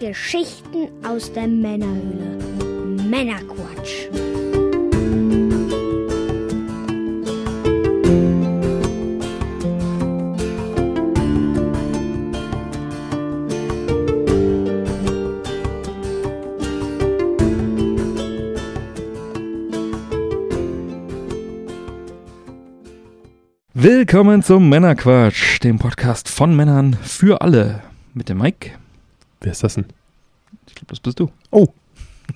Geschichten aus der Männerhöhle. Männerquatsch. Willkommen zum Männerquatsch, dem Podcast von Männern für alle. Mit dem Mike. Wer ist das denn? Ich glaube, das bist du. Oh.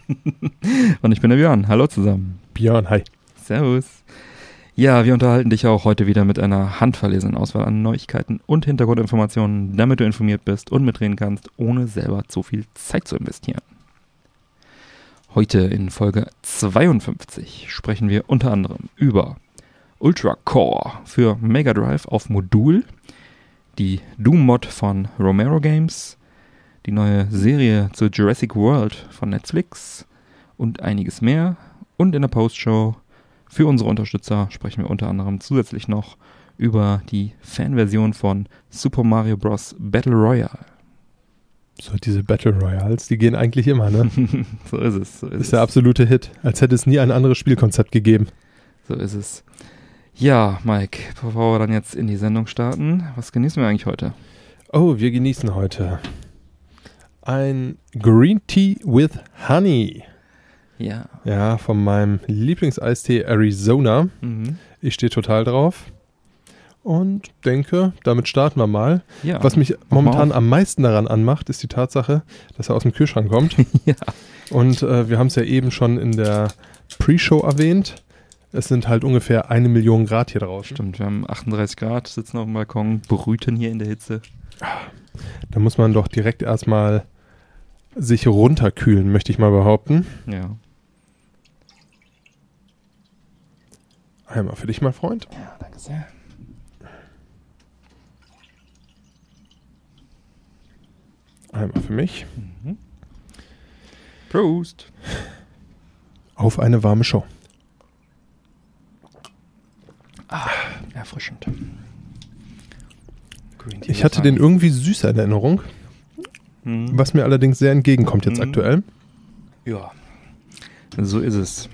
Und ich bin der Björn. Hallo zusammen. Björn, hi. Servus. Ja, wir unterhalten dich auch heute wieder mit einer handverlesenen Auswahl an Neuigkeiten und Hintergrundinformationen, damit du informiert bist und mitreden kannst, ohne selber zu viel Zeit zu investieren. Heute in Folge 52 sprechen wir unter anderem über Ultra Core für Mega Drive auf Modul, die Doom-Mod von Romero Games, die neue Serie zu Jurassic World von Netflix und einiges mehr. Und in der Postshow für unsere Unterstützer sprechen wir unter anderem zusätzlich noch über die Fanversion von Super Mario Bros. Battle Royale. So, diese Battle Royals, die gehen eigentlich immer, ne? so ist es. So ist, ist der absolute Hit. Als hätte es nie ein anderes Spielkonzept gegeben. So ist es. Ja, Mike, bevor wir dann jetzt in die Sendung starten, was genießen wir eigentlich heute? Oh, wir genießen heute ein Green Tea with Honey. Ja. Ja, von meinem Lieblingseistee Arizona. Mhm. Ich stehe total drauf. Und denke, damit starten wir mal. ja. Was mich momentan am meisten daran anmacht, ist die Tatsache, dass er aus dem Kühlschrank kommt. ja. Und äh, wir haben es ja eben schon in der Pre-Show erwähnt. Es sind halt ungefähr eine Million Grad hier draußen. Stimmt, wir haben 38 Grad, sitzen auf dem Balkon, brüten hier in der Hitze. Da muss man doch direkt erstmal sich runterkühlen, möchte ich mal behaupten. Ja. Einmal für dich, mein Freund. Ja, danke sehr. Einmal für mich. Mhm. Prost. Auf eine warme Show. Erfrischend. Green Tea Ich hatte den irgendwie süßer in Erinnerung, Mhm. was mir allerdings sehr entgegenkommt jetzt Mhm. aktuell. Ja. So ist es.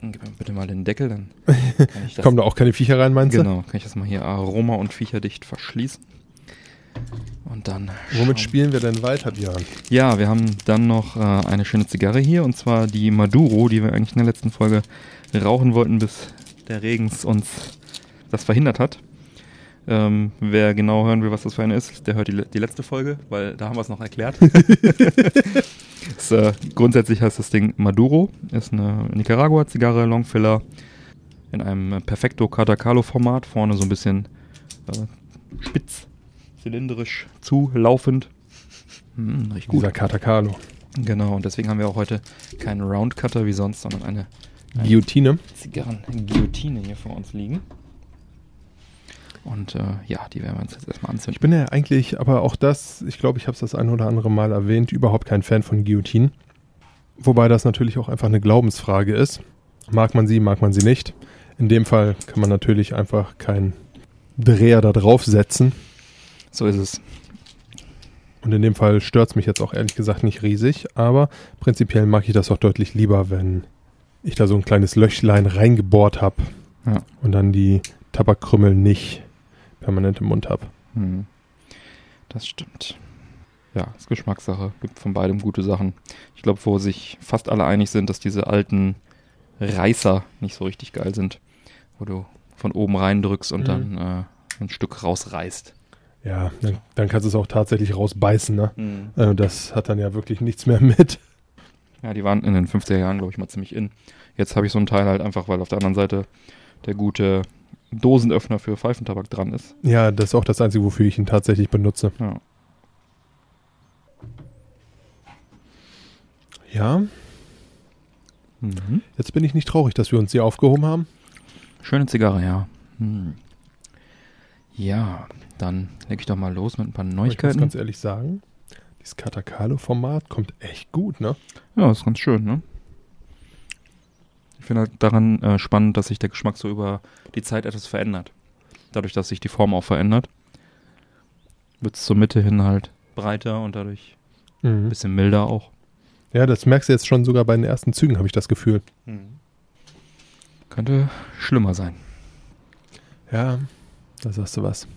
Gib mir bitte mal den Deckel, dann Kommen da auch keine Viecher rein, meinst du? genau, kann ich das mal hier aroma- und viecherdicht verschließen. Und dann. Womit schauen- spielen wir denn weiter, Björn? Ja, wir haben dann noch äh, eine schöne Zigarre hier und zwar die Maduro, die wir eigentlich in der letzten Folge rauchen wollten, bis der Regens uns das verhindert hat. Ähm, wer genau hören will, was das für eine ist, der hört die, die letzte Folge, weil da haben wir es noch erklärt. ist, äh, grundsätzlich heißt das Ding Maduro, ist eine Nicaragua-Zigarre, Longfiller, in einem Perfecto Catacalo-Format, vorne so ein bisschen äh, spitz, zylindrisch zulaufend. Hm, riecht gut. Dieser Katakalo. Genau, und deswegen haben wir auch heute keinen Roundcutter wie sonst, sondern eine, eine Guillotine. Zigarren-Guillotine hier vor uns liegen. Und äh, ja, die werden wir uns jetzt erstmal Ich anzünden. bin ja eigentlich, aber auch das, ich glaube, ich habe es das ein oder andere Mal erwähnt, überhaupt kein Fan von Guillotinen. Wobei das natürlich auch einfach eine Glaubensfrage ist. Mag man sie, mag man sie nicht. In dem Fall kann man natürlich einfach keinen Dreher da draufsetzen. So ist es. Und in dem Fall stört es mich jetzt auch ehrlich gesagt nicht riesig. Aber prinzipiell mag ich das auch deutlich lieber, wenn ich da so ein kleines Löchlein reingebohrt habe Ja. und dann die Tabakkrümmel nicht permanent im Mund habe. Hm. Das stimmt. Ja, ist Geschmackssache. Gibt von beidem gute Sachen. Ich glaube, wo sich fast alle einig sind, dass diese alten Reißer nicht so richtig geil sind. Wo du von oben reindrückst und Mhm. dann äh, ein Stück rausreißt. Ja, dann, dann kannst du es auch tatsächlich rausbeißen. Ne? Äh, das hat dann ja wirklich nichts mehr mit. Ja, die waren in den 50er Jahren, glaube ich, mal ziemlich in. Jetzt habe ich so ein Teil halt einfach, weil auf der anderen Seite der gute Dosenöffner für Pfeifentabak dran ist. Ja, das ist auch das Einzige, wofür ich ihn tatsächlich benutze. Ja. Ja, Mhm. jetzt bin ich nicht traurig, dass wir uns hier aufgehoben haben. Schöne Zigarre, ja. Hm. Ja, dann leg ich doch mal los mit ein paar Aber Ich muss Neuigkeiten. ganz ehrlich sagen, dieses Katakalo-Format kommt echt gut, ne? Ja, ist ganz schön, ne? Ich finde halt daran äh, spannend, dass sich der Geschmack so über die Zeit etwas verändert. Dadurch, dass sich die Form auch verändert, wird es zur Mitte hin halt breiter und dadurch Mhm. Bisschen milder auch. Ja, das merkst du jetzt schon sogar bei den ersten Zügen, habe ich das Gefühl. Könnte schlimmer sein. Ja, da sagst du was.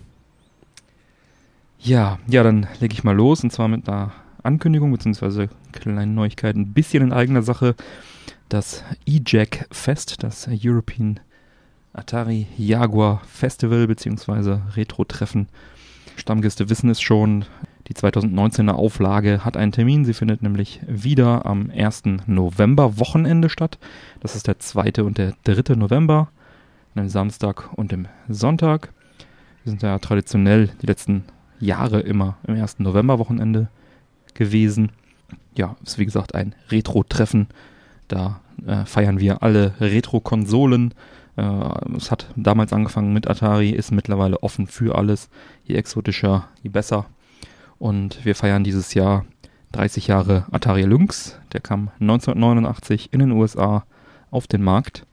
Ja, ja, dann lege ich mal los und zwar mit einer Ankündigung bzw. kleinen Neuigkeiten. Ein bisschen in eigener Sache. Das E-Jack Fest, das European Atari Jaguar Festival bzw. Retro-Treffen. Stammgäste wissen es schon. Die 2019er Auflage hat einen Termin. Sie findet nämlich wieder am 1. November-Wochenende statt. Das ist der 2. und der 3. November, einem Samstag und dem Sonntag. Wir sind ja traditionell die letzten Jahre immer im 1. November-Wochenende gewesen. Ja, ist wie gesagt ein Retro-Treffen. Da äh, feiern wir alle Retro-Konsolen. Äh, es hat damals angefangen mit Atari, ist mittlerweile offen für alles. Je exotischer, je besser. Und wir feiern dieses Jahr 30 Jahre Atari Lynx. Der kam 1989 in den USA auf den Markt.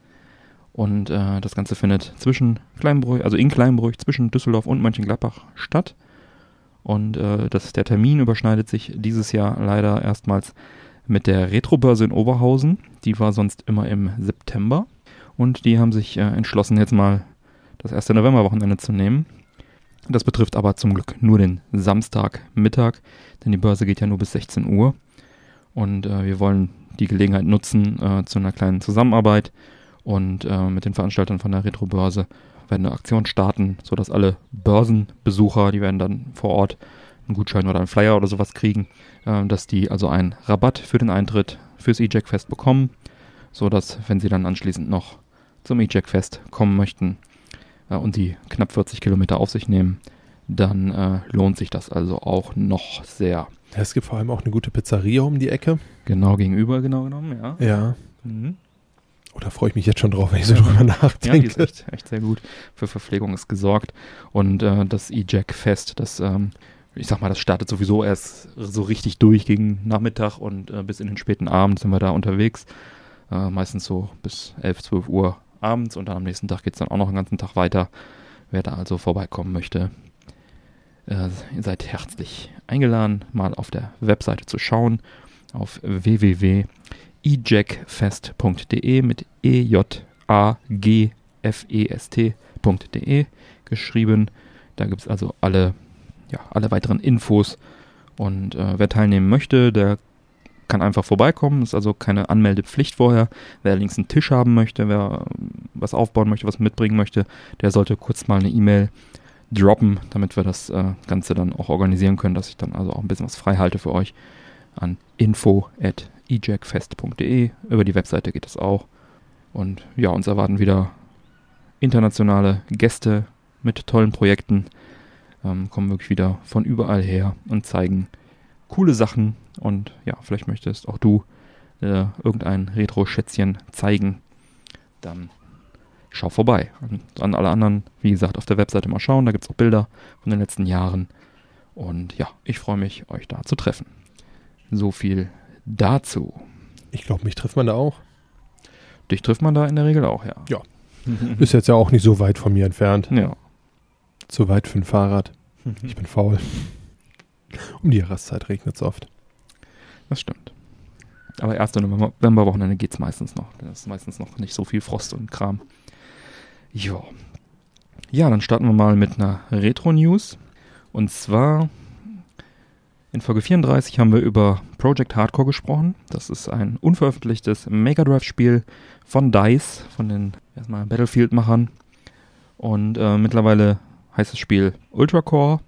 Und äh, das Ganze findet zwischen Kleinbräuch, also in Kleinbräuch zwischen Düsseldorf und Mönchengladbach statt. Und äh, das, der Termin überschneidet sich dieses Jahr leider erstmals mit der Retrobörse in Oberhausen. Die war sonst immer im September. Und die haben sich äh, entschlossen, jetzt mal das erste Novemberwochenende zu nehmen. Das betrifft aber zum Glück nur den Samstagmittag, denn die Börse geht ja nur bis 16 Uhr. Und äh, wir wollen die Gelegenheit nutzen äh, zu einer kleinen Zusammenarbeit und äh, mit den Veranstaltern von der Retrobörse werden eine Aktion starten, sodass alle Börsenbesucher, die werden dann vor Ort einen Gutschein oder einen Flyer oder sowas kriegen, äh, dass die also einen Rabatt für den Eintritt fürs E-Jack Fest bekommen, sodass, wenn sie dann anschließend noch zum E-Jack Fest kommen möchten äh, und die knapp 40 Kilometer auf sich nehmen, dann äh, lohnt sich das also auch noch sehr. Es gibt vor allem auch eine gute Pizzeria um die Ecke. Genau gegenüber, genau genommen, ja. Ja. Mhm. Oh, da freue ich mich jetzt schon drauf, wenn ich so drüber Ja, die nachdenke. ist echt, echt sehr gut. Für Verpflegung ist gesorgt. Und äh, das E-Jack-Fest, das, ähm, ich sag mal, das startet sowieso erst so richtig durch gegen Nachmittag und äh, bis in den späten Abend sind wir da unterwegs. Äh, meistens so bis 11, 12 Uhr abends und dann am nächsten Tag geht es dann auch noch einen ganzen Tag weiter. Wer da also vorbeikommen möchte, äh, ihr seid herzlich eingeladen, mal auf der Webseite zu schauen, auf www.ejackfest.de mit e j a g f e s t.de geschrieben. Da gibt es also alle, ja, alle weiteren Infos. Und äh, wer teilnehmen möchte, der kann einfach vorbeikommen. Ist also keine Anmeldepflicht vorher. Wer allerdings einen Tisch haben möchte, wer ähm, was aufbauen möchte, was mitbringen möchte, der sollte kurz mal eine E-Mail droppen, damit wir das äh, Ganze dann auch organisieren können, dass ich dann also auch ein bisschen was frei halte für euch an info at ejackfest.de. Über die Webseite geht das auch. Und ja, uns erwarten wieder internationale Gäste mit tollen Projekten. Ähm, kommen wirklich wieder von überall her und zeigen coole Sachen. Und ja, vielleicht möchtest auch du äh, irgendein Retro-Schätzchen zeigen. Dann schau vorbei. Und an alle anderen, wie gesagt, auf der Webseite mal schauen. Da gibt es auch Bilder von den letzten Jahren. Und ja, ich freue mich, euch da zu treffen. So viel dazu. Ich glaube, mich trifft man da auch. Dich trifft man da in der Regel auch, ja. Ja. Ist jetzt ja auch nicht so weit von mir entfernt. Ja. Zu weit für ein Fahrrad. Ich bin faul. Um die Jahreszeit regnet es oft. Das stimmt. Aber 1. Novemberwochenende geht es meistens noch. Da ist meistens noch nicht so viel Frost und Kram. Jo. Ja, dann starten wir mal mit einer Retro-News. Und zwar in Folge 34 haben wir über Project Hardcore gesprochen. Das ist ein unveröffentlichtes Mega Drive-Spiel von DICE, von den erstmal Battlefield-Machern. Und äh, mittlerweile heißt das Spiel Ultracore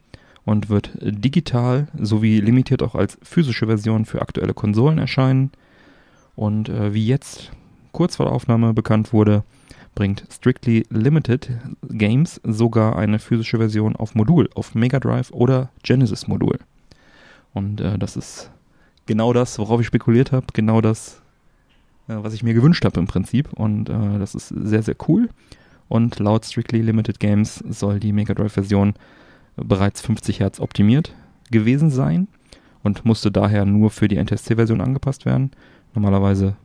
und wird digital sowie limitiert auch als physische Version für aktuelle Konsolen erscheinen. Und äh, wie jetzt kurz vor der Aufnahme bekannt wurde, bringt Strictly Limited Games sogar eine physische Version auf Modul, auf Mega Drive oder Genesis Modul. Und äh, das ist genau das, worauf ich spekuliert habe, genau das, äh, was ich mir gewünscht habe im Prinzip. Und äh, das ist sehr, sehr cool. Und laut Strictly Limited Games soll die Mega Drive Version bereits 50 Hertz optimiert gewesen sein und musste daher nur für die NTSC-Version angepasst werden. Normalerweise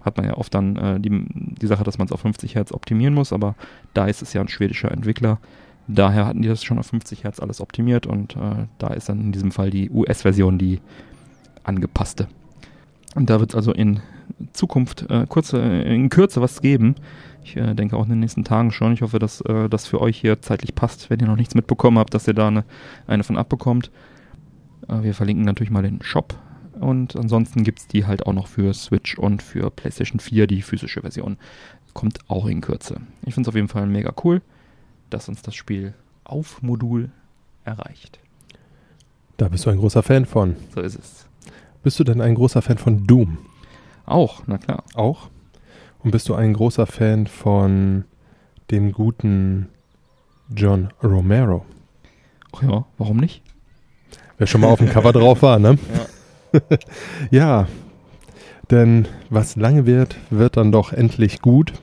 hat man ja oft dann äh, die, die Sache, dass man es auf 50 Hertz optimieren muss, aber da ist es ja ein schwedischer Entwickler. Daher hatten die das schon auf 50 Hertz alles optimiert und äh, da ist dann in diesem Fall die US-Version die angepasste. Und da wird es also in Zukunft äh, kurze, in Kürze was geben. Ich äh, denke auch in den nächsten Tagen schon. Ich hoffe, dass äh, das für euch hier zeitlich passt, wenn ihr noch nichts mitbekommen habt, dass ihr da eine, eine von abbekommt. Äh, wir verlinken natürlich mal den Shop. Und ansonsten gibt es die halt auch noch für Switch und für PlayStation 4, die physische Version. Kommt auch in Kürze. Ich finde es auf jeden Fall mega cool, dass uns das Spiel auf Modul erreicht. Da bist du ein großer Fan von. So ist es. Bist du denn ein großer Fan von Doom? Auch, na klar. Auch? Und bist du ein großer Fan von dem guten John Romero? Ach ja, warum nicht? Wer schon mal auf dem Cover drauf war, ne? Ja. Ja, denn was lange wird, wird dann doch endlich gut.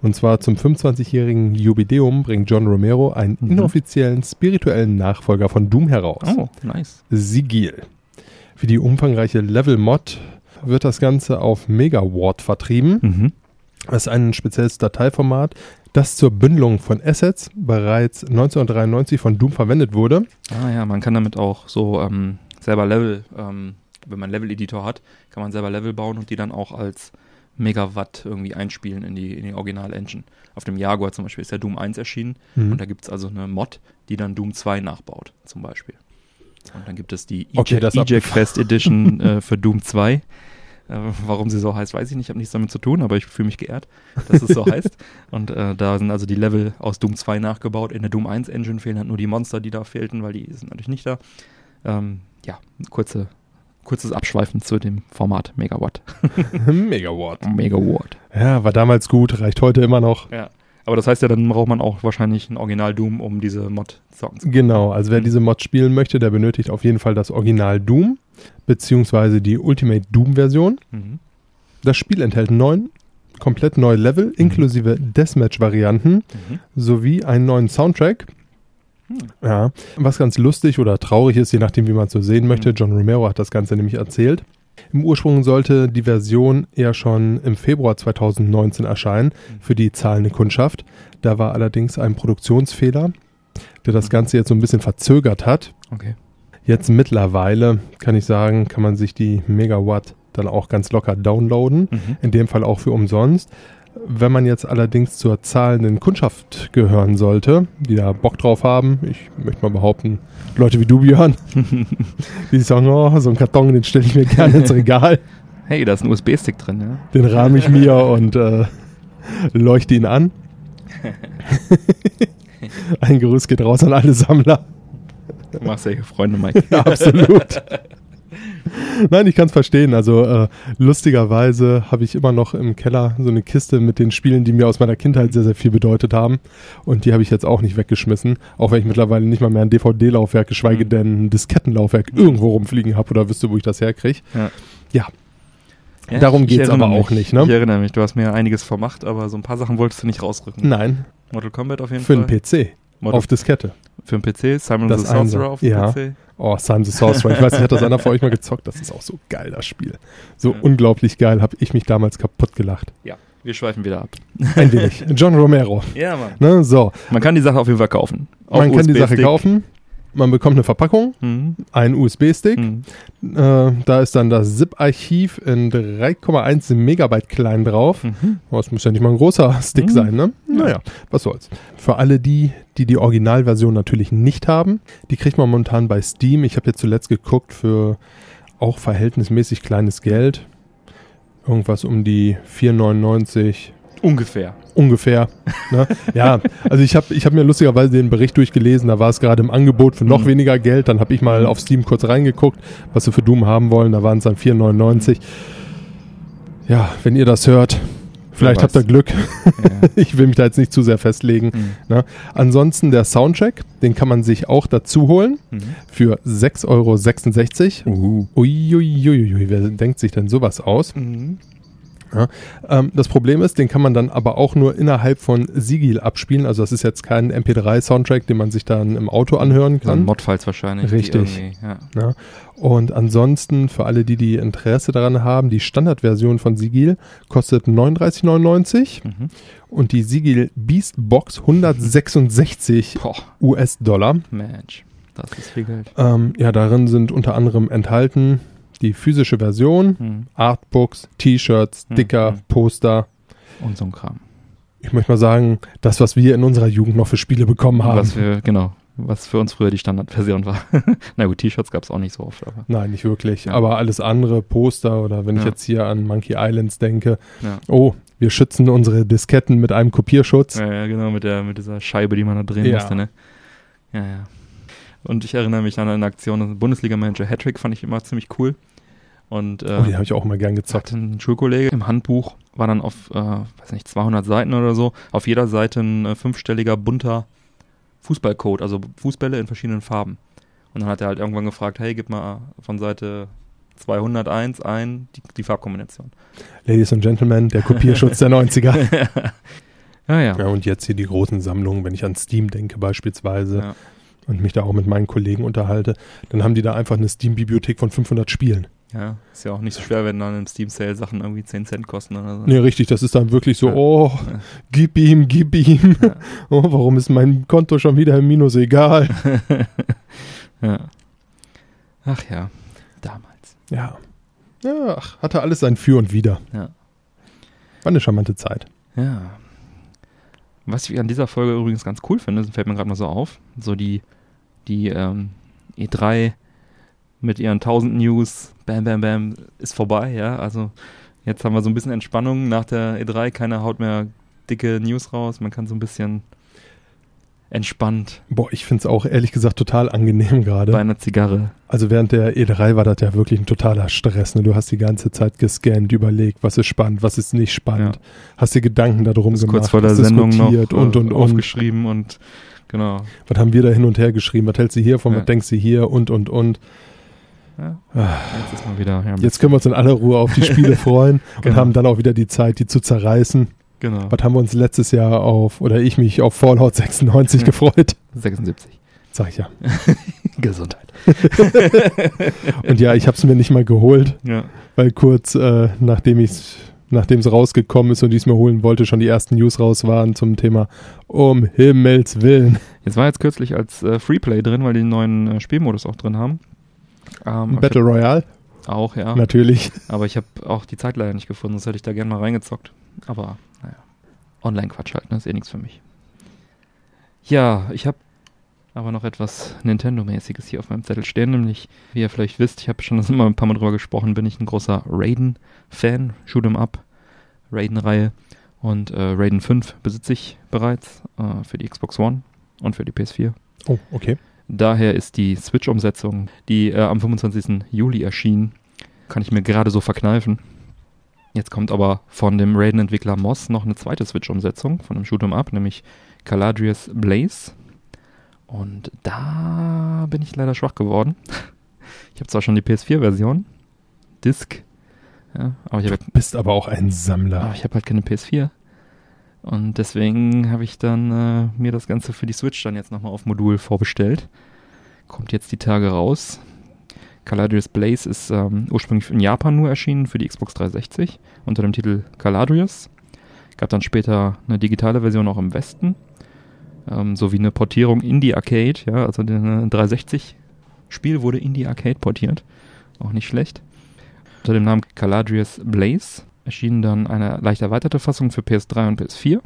Und zwar zum 25-jährigen Jubiläum bringt John Romero einen Mhm. inoffiziellen spirituellen Nachfolger von Doom heraus. Oh, nice. Sigil. Für die umfangreiche Level-Mod wird das Ganze auf Megawatt vertrieben. Mhm. Das ist ein spezielles Dateiformat, das zur Bündelung von Assets bereits 1993 von Doom verwendet wurde. Ah ja, man kann damit auch so ähm, selber Level, ähm, wenn man Level-Editor hat, kann man selber Level bauen und die dann auch als Megawatt irgendwie einspielen in die, in die Original-Engine. Auf dem Jaguar zum Beispiel ist ja Doom 1 erschienen Mhm. und da gibt es also eine Mod, die dann Doom 2 nachbaut, zum Beispiel. Und dann gibt es die Okay, das Eject, ab- Eject Fest Edition äh, für Doom 2. Äh, warum sie so heißt, weiß ich nicht, habe nichts damit zu tun, aber ich fühle mich geehrt, dass es so heißt. Und äh, da sind also die Level aus Doom 2 nachgebaut. In der Doom 1 Engine fehlen halt nur die Monster, die da fehlten, weil die sind natürlich nicht da. Ähm, ja, kurze, kurzes Abschweifen zu dem Format Megawatt. Megawatt. Megawatt. Ja, war damals gut, reicht heute immer noch. Ja. Aber das heißt ja, dann braucht man auch wahrscheinlich ein Original Doom, um diese Mod zocken zu können. Genau, also wer Mhm. diese Mod spielen möchte, der benötigt auf jeden Fall das Original Doom, beziehungsweise die Ultimate Doom-Version. Mhm. Das Spiel enthält neun komplett neue Level, inklusive Deathmatch-Varianten, Mhm. sowie einen neuen Soundtrack. Hm. Ja, was ganz lustig oder traurig ist, je nachdem, wie man es so sehen möchte. Mhm. John Romero hat das Ganze nämlich erzählt. Im Ursprung sollte die Version eher schon im Februar 2019 erscheinen für die zahlende Kundschaft. Da war allerdings ein Produktionsfehler, der das Mhm. Ganze jetzt so ein bisschen verzögert hat. Okay. Jetzt mittlerweile, kann ich sagen, kann man sich die Megawatt dann auch ganz locker downloaden. Mhm. In dem Fall auch für umsonst. Wenn man jetzt allerdings zur zahlenden Kundschaft gehören sollte, die da Bock drauf haben, ich möchte mal behaupten, Leute wie du, Björn, die sagen, oh, so einen Karton, den stelle ich mir gerne ins Regal, Hey, da ist ein USB-Stick drin, ja? den rahme ich mir und äh, leuchte ihn an. Ein Gerüst geht raus an alle Sammler. Du machst ja hier Freunde, Mike. Ja, absolut. Nein, ich kann es verstehen. Also äh, lustigerweise habe ich immer noch im Keller so eine Kiste mit den Spielen, die mir aus meiner Kindheit sehr, sehr viel bedeutet haben. Und die habe ich jetzt auch nicht weggeschmissen. Auch wenn ich mittlerweile nicht mal mehr ein DVD-Laufwerk, geschweige Mhm. denn ein Diskettenlaufwerk irgendwo rumfliegen habe oder wüsste, wo ich das herkriege. Ja. Ja. Ja, Darum geht's erinnere aber mich. auch nicht, ne? Ich erinnere mich, du hast mir einiges vermacht, aber so ein paar Sachen wolltest du nicht rausrücken. Nein, Mortal Kombat auf jeden für Fall. den PC. Mortal Auf Diskette. Für den PC, Simon Das the Sorcerer auf dem ja. PC. Oh, Simon the Sorcerer. Ich weiß nicht, hat das einer von euch mal gezockt? Das ist auch so geil, das Spiel. So Ja. unglaublich geil, habe ich mich damals kaputt gelacht. Ja, wir schweifen wieder ab. Ein wenig. John Romero. Ja, Mann. Ne, so, Man kann die Sache auf jeden Fall kaufen. Auf man kann die Sache kaufen. Man bekommt eine Verpackung, Mhm. einen USB-Stick. Mhm. Äh, da ist dann das ZIP-Archiv in 3,1 Megabyte klein drauf. Mhm. Das muss ja nicht mal ein großer Stick Mhm. sein, ne? Naja, was soll's. Für alle die, die die Originalversion natürlich nicht haben, die kriegt man momentan bei Steam. Ich habe jetzt zuletzt geguckt für auch verhältnismäßig kleines Geld. Irgendwas um die 4,99 Ungefähr. ungefähr. Ne? Ja, also ich habe ich hab mir lustigerweise den Bericht durchgelesen, da war es gerade im Angebot für noch Mhm. weniger Geld. Dann habe ich mal auf Steam kurz reingeguckt, was sie für Doom haben wollen. Da waren es dann 4,99. Ja, wenn ihr das hört, vielleicht habt ihr. Glück. Ja. Ich will mich da jetzt nicht zu sehr festlegen. Mhm. Ansonsten der Soundtrack, den kann man sich auch dazu holen Mhm. für 6,66 Euro. Uh. Uiuiuiui, wer denkt sich denn sowas aus? Mhm. Ähm, das Problem ist, den kann man dann aber auch nur innerhalb von Sigil abspielen. Also das ist jetzt kein MP3-Soundtrack, den man sich dann im Auto anhören kann. Modfiles wahrscheinlich. Richtig. Ja. Ja. Und ansonsten, für alle, die die Interesse daran haben, die Standardversion von Sigil kostet 39,99 Mhm. und die Sigil Beast Box 166 Boah, US-Dollar. Mensch. Das ist viel Geld. Ähm, ja, darin sind unter anderem enthalten die physische Version, Hm. Artbooks, T-Shirts, Hm, Sticker, hm. Poster. Und so ein Kram. Ich möchte mal sagen, das, was wir in unserer Jugend noch für Spiele bekommen haben. Was wir, genau, was für uns früher die Standardversion war. Na gut, T-Shirts gab es auch nicht so oft, aber Nein, nicht wirklich. Ja. Aber alles andere, Poster oder wenn ich Ja. jetzt hier an Monkey Islands denke, ja. oh, wir schützen unsere Disketten mit einem Kopierschutz. Ja, ja, genau, mit, der, mit dieser Scheibe, die man da drehen musste, ne? Ja, ja. Und ich erinnere mich an eine Aktion, Bundesliga-Manager Hattrick fand ich immer ziemlich cool. Und äh, Oh, die habe ich auch mal gern gezockt. ein Schulkollege im Handbuch, war dann auf, äh, weiß nicht, 200 Seiten oder so, auf jeder Seite ein äh, fünfstelliger bunter Fußballcode, also Fußbälle in verschiedenen Farben. Und dann hat er halt irgendwann gefragt, hey, gib mal von Seite 201 ein die, die Farbkombination. Ladies and Gentlemen, der Kopierschutz der 90er. ja, ja. Ja, und jetzt hier die großen Sammlungen, wenn ich an Steam denke beispielsweise Ja. Und mich da auch mit meinen Kollegen unterhalte, dann haben die da einfach eine Steam-Bibliothek von 500 Spielen. Ja, ist ja auch nicht so schwer, wenn dann im Steam Sale Sachen irgendwie 10 Cent kosten oder so. Nee, richtig, das ist dann wirklich so, Ja. oh, Ja. gib ihm, gib ihm. Ja. Oh, warum ist mein Konto schon wieder im Minus? Egal. ja. Ach ja, damals. Ja. Ja, ach, hatte alles sein Für und Wider. Ja. War eine charmante Zeit. Ja. Was ich an dieser Folge übrigens ganz cool finde, fällt mir gerade mal so auf, so die, die ähm, E3 mit ihren 1000 News, bam, bam, bam, ist vorbei, ja. Also jetzt haben wir so ein bisschen Entspannung nach der E3, keiner haut mehr dicke News raus, man kann so ein bisschen entspannt Boah, ich finde es auch ehrlich gesagt total angenehm bei gerade. einer Zigarre. Also während der E3 war das ja wirklich ein totaler Stress. Ne? Du hast die ganze Zeit gescannt, überlegt, was ist spannend, was ist nicht spannend. Hast dir Gedanken darum gemacht, kurz vor der Sendung noch diskutiert und, äh, und, und. aufgeschrieben und genau. Was haben wir da hin und her geschrieben? Was hältst du hiervon? Ja. Was denkst du hier? Und, und, und. Ja, Ah, jetzt ist mal wieder. Ja, Jetzt können wir uns in aller Ruhe auf die Spiele freuen und Genau. haben dann auch wieder die Zeit, die zu zerreißen. Genau. Was haben wir uns letztes Jahr auf, oder ich mich auf Fallout 96 Ja. gefreut? 76. Sag ich ja. Gesundheit. Und ja, ich habe es mir nicht mal geholt, Ja. weil kurz äh, nachdem ich nachdem es rausgekommen ist und ich es mir holen wollte, schon die ersten News raus waren zum Thema um Himmels Willen. Jetzt war jetzt kürzlich als äh, Freeplay drin, weil die den neuen äh, Spielmodus auch drin haben. Ähm, Battle Royale, hab, auch, ja. natürlich. Aber ich habe auch die Zeit leider nicht gefunden, sonst hätte ich da gerne mal reingezockt. Aber Online-Quatsch halt, ne? ist eh nichts für mich. Ja, ich habe aber noch etwas Nintendo-mäßiges hier auf meinem Zettel stehen, nämlich, wie ihr vielleicht wisst, ich habe schon das immer ein paar Mal drüber gesprochen, bin ich ein großer Raiden-Fan, Shoot'em Up, Raiden-Reihe und äh, Raiden 5 besitze ich bereits äh, für die Xbox One und für die PS4. Oh, okay. Daher ist die Switch-Umsetzung, die äh, am 25. Juli erschien, kann ich mir gerade so verkneifen. Jetzt kommt aber von dem Raiden-Entwickler Moss noch eine zweite Switch-Umsetzung von dem Shoot'em Up, nämlich Caladrius Blaze. Und da bin ich leider schwach geworden. Ich habe zwar schon die PS4-Version, Disc, ja, aber ich habe Bist aber auch ein Sammler. aber ich habe halt keine PS4. Und deswegen habe ich dann äh, mir das Ganze für die Switch dann jetzt nochmal auf Modul vorbestellt. Kommt jetzt die Tage raus. Caladrius Blaze ist ähm, ursprünglich in Japan nur erschienen für die Xbox 360 unter dem Titel Caladrius. Gab dann später eine digitale Version auch im Westen. Ähm, sowie eine Portierung in die Arcade. Ja, also der 360-Spiel wurde in die Arcade portiert. Auch nicht schlecht. Unter dem Namen Caladrius Blaze erschien dann eine leicht erweiterte Fassung für PS3 und PS4.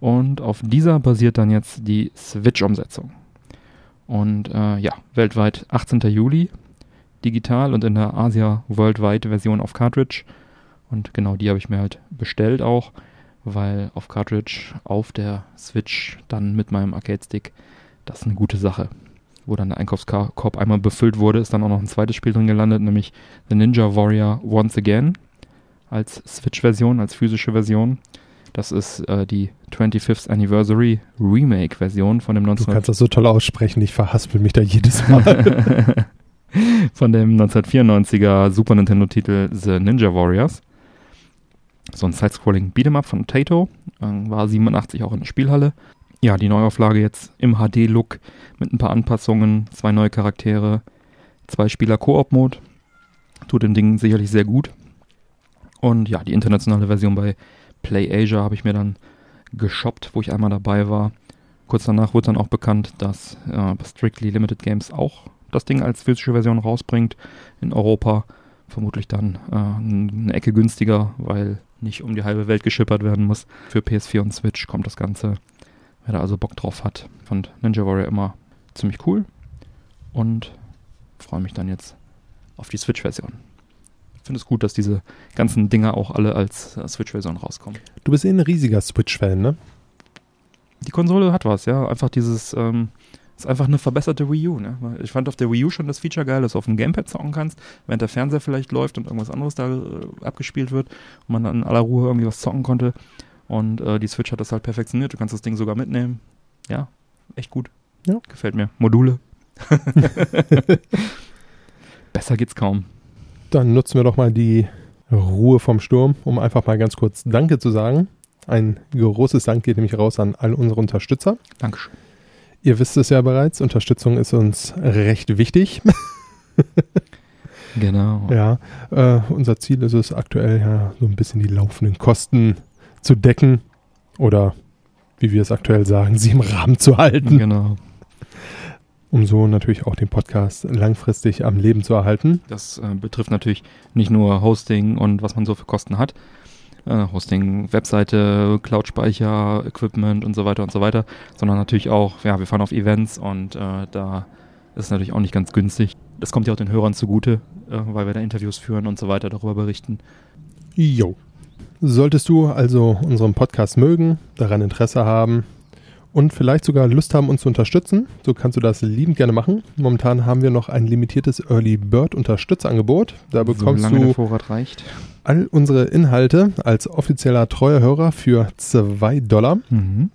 Und auf dieser basiert dann jetzt die Switch-Umsetzung. Und äh, ja, weltweit 18. Juli digital und in der Asia Worldwide Version auf Cartridge. Und genau die habe ich mir halt bestellt auch, weil auf Cartridge auf der Switch dann mit meinem Arcade-Stick, das ist eine gute Sache. Wo dann der Einkaufskorb einmal befüllt wurde, ist dann auch noch ein zweites Spiel drin gelandet, nämlich The Ninja Warrior Once Again als Switch-Version, als physische Version. Das ist äh, die 25th Anniversary Remake-Version von dem Du 19... kannst das so toll aussprechen, ich verhaspel mich da jedes Mal. von dem 1994er Super Nintendo-Titel The Ninja Warriors. So ein Side-Scrolling Beat'em-Up von Taito. Ähm, war 87 auch in der Spielhalle. Ja, die Neuauflage jetzt im HD-Look mit ein paar Anpassungen, zwei neue Charaktere, zwei Spieler Koop-Mode. Tut dem Ding sicherlich sehr gut. Und ja, die internationale Version bei Play Asia habe ich mir dann geshoppt, wo ich einmal dabei war. Kurz danach wurde dann auch bekannt, dass äh, Strictly Limited Games auch das Ding als physische Version rausbringt in Europa. Vermutlich dann äh, eine Ecke günstiger, weil nicht um die halbe Welt geschippert werden muss. Für PS4 und Switch kommt das Ganze. Wer da also Bock drauf hat, fand Ninja Warrior immer ziemlich cool. Und freue mich dann jetzt auf die Switch-Version. Ich finde es gut, dass diese ganzen Dinger auch alle als äh, Switch-Version rauskommen. Du bist eh ein riesiger Switch-Fan, ne? Die Konsole hat was, ja. Einfach dieses, ähm, ist einfach eine verbesserte Wii U, ne? Ich fand auf der Wii U schon das Feature geil, dass du auf dem Gamepad zocken kannst, während der Fernseher vielleicht läuft und irgendwas anderes da äh, abgespielt wird und man dann in aller Ruhe irgendwie was zocken konnte. Und äh, die Switch hat das halt perfektioniert. Du kannst das Ding sogar mitnehmen. Ja, echt gut. Ja. Gefällt mir. Module. Besser geht's kaum. Dann nutzen wir doch mal die Ruhe vom Sturm, um einfach mal ganz kurz Danke zu sagen. Ein großes Dank geht nämlich raus an all unsere Unterstützer. Dankeschön. Ihr wisst es ja bereits, Unterstützung ist uns recht wichtig. Genau. Ja, äh, unser Ziel ist es aktuell ja so ein bisschen die laufenden Kosten zu decken oder wie wir es aktuell sagen, sie im Rahmen zu halten, Genau. um so natürlich auch den Podcast langfristig am Leben zu erhalten. Das äh, betrifft natürlich nicht nur Hosting und was man so für Kosten hat. Äh, Hosting, Webseite, Cloud-Speicher, Equipment und so weiter und so weiter, sondern natürlich auch, ja, wir fahren auf Events und äh, da ist es natürlich auch nicht ganz günstig. Das kommt ja auch den Hörern zugute, äh, weil wir da Interviews führen und so weiter, darüber berichten. Jo. Solltest du also unseren Podcast mögen, daran Interesse haben und vielleicht sogar Lust haben, uns zu unterstützen, so kannst du das liebend gerne machen. Momentan haben wir noch ein limitiertes Early Bird Unterstützangebot. Da bekommst Solange du der Vorrat reicht. all unsere Inhalte als offizieller treuer Hörer für 2 Dollar. Mhm.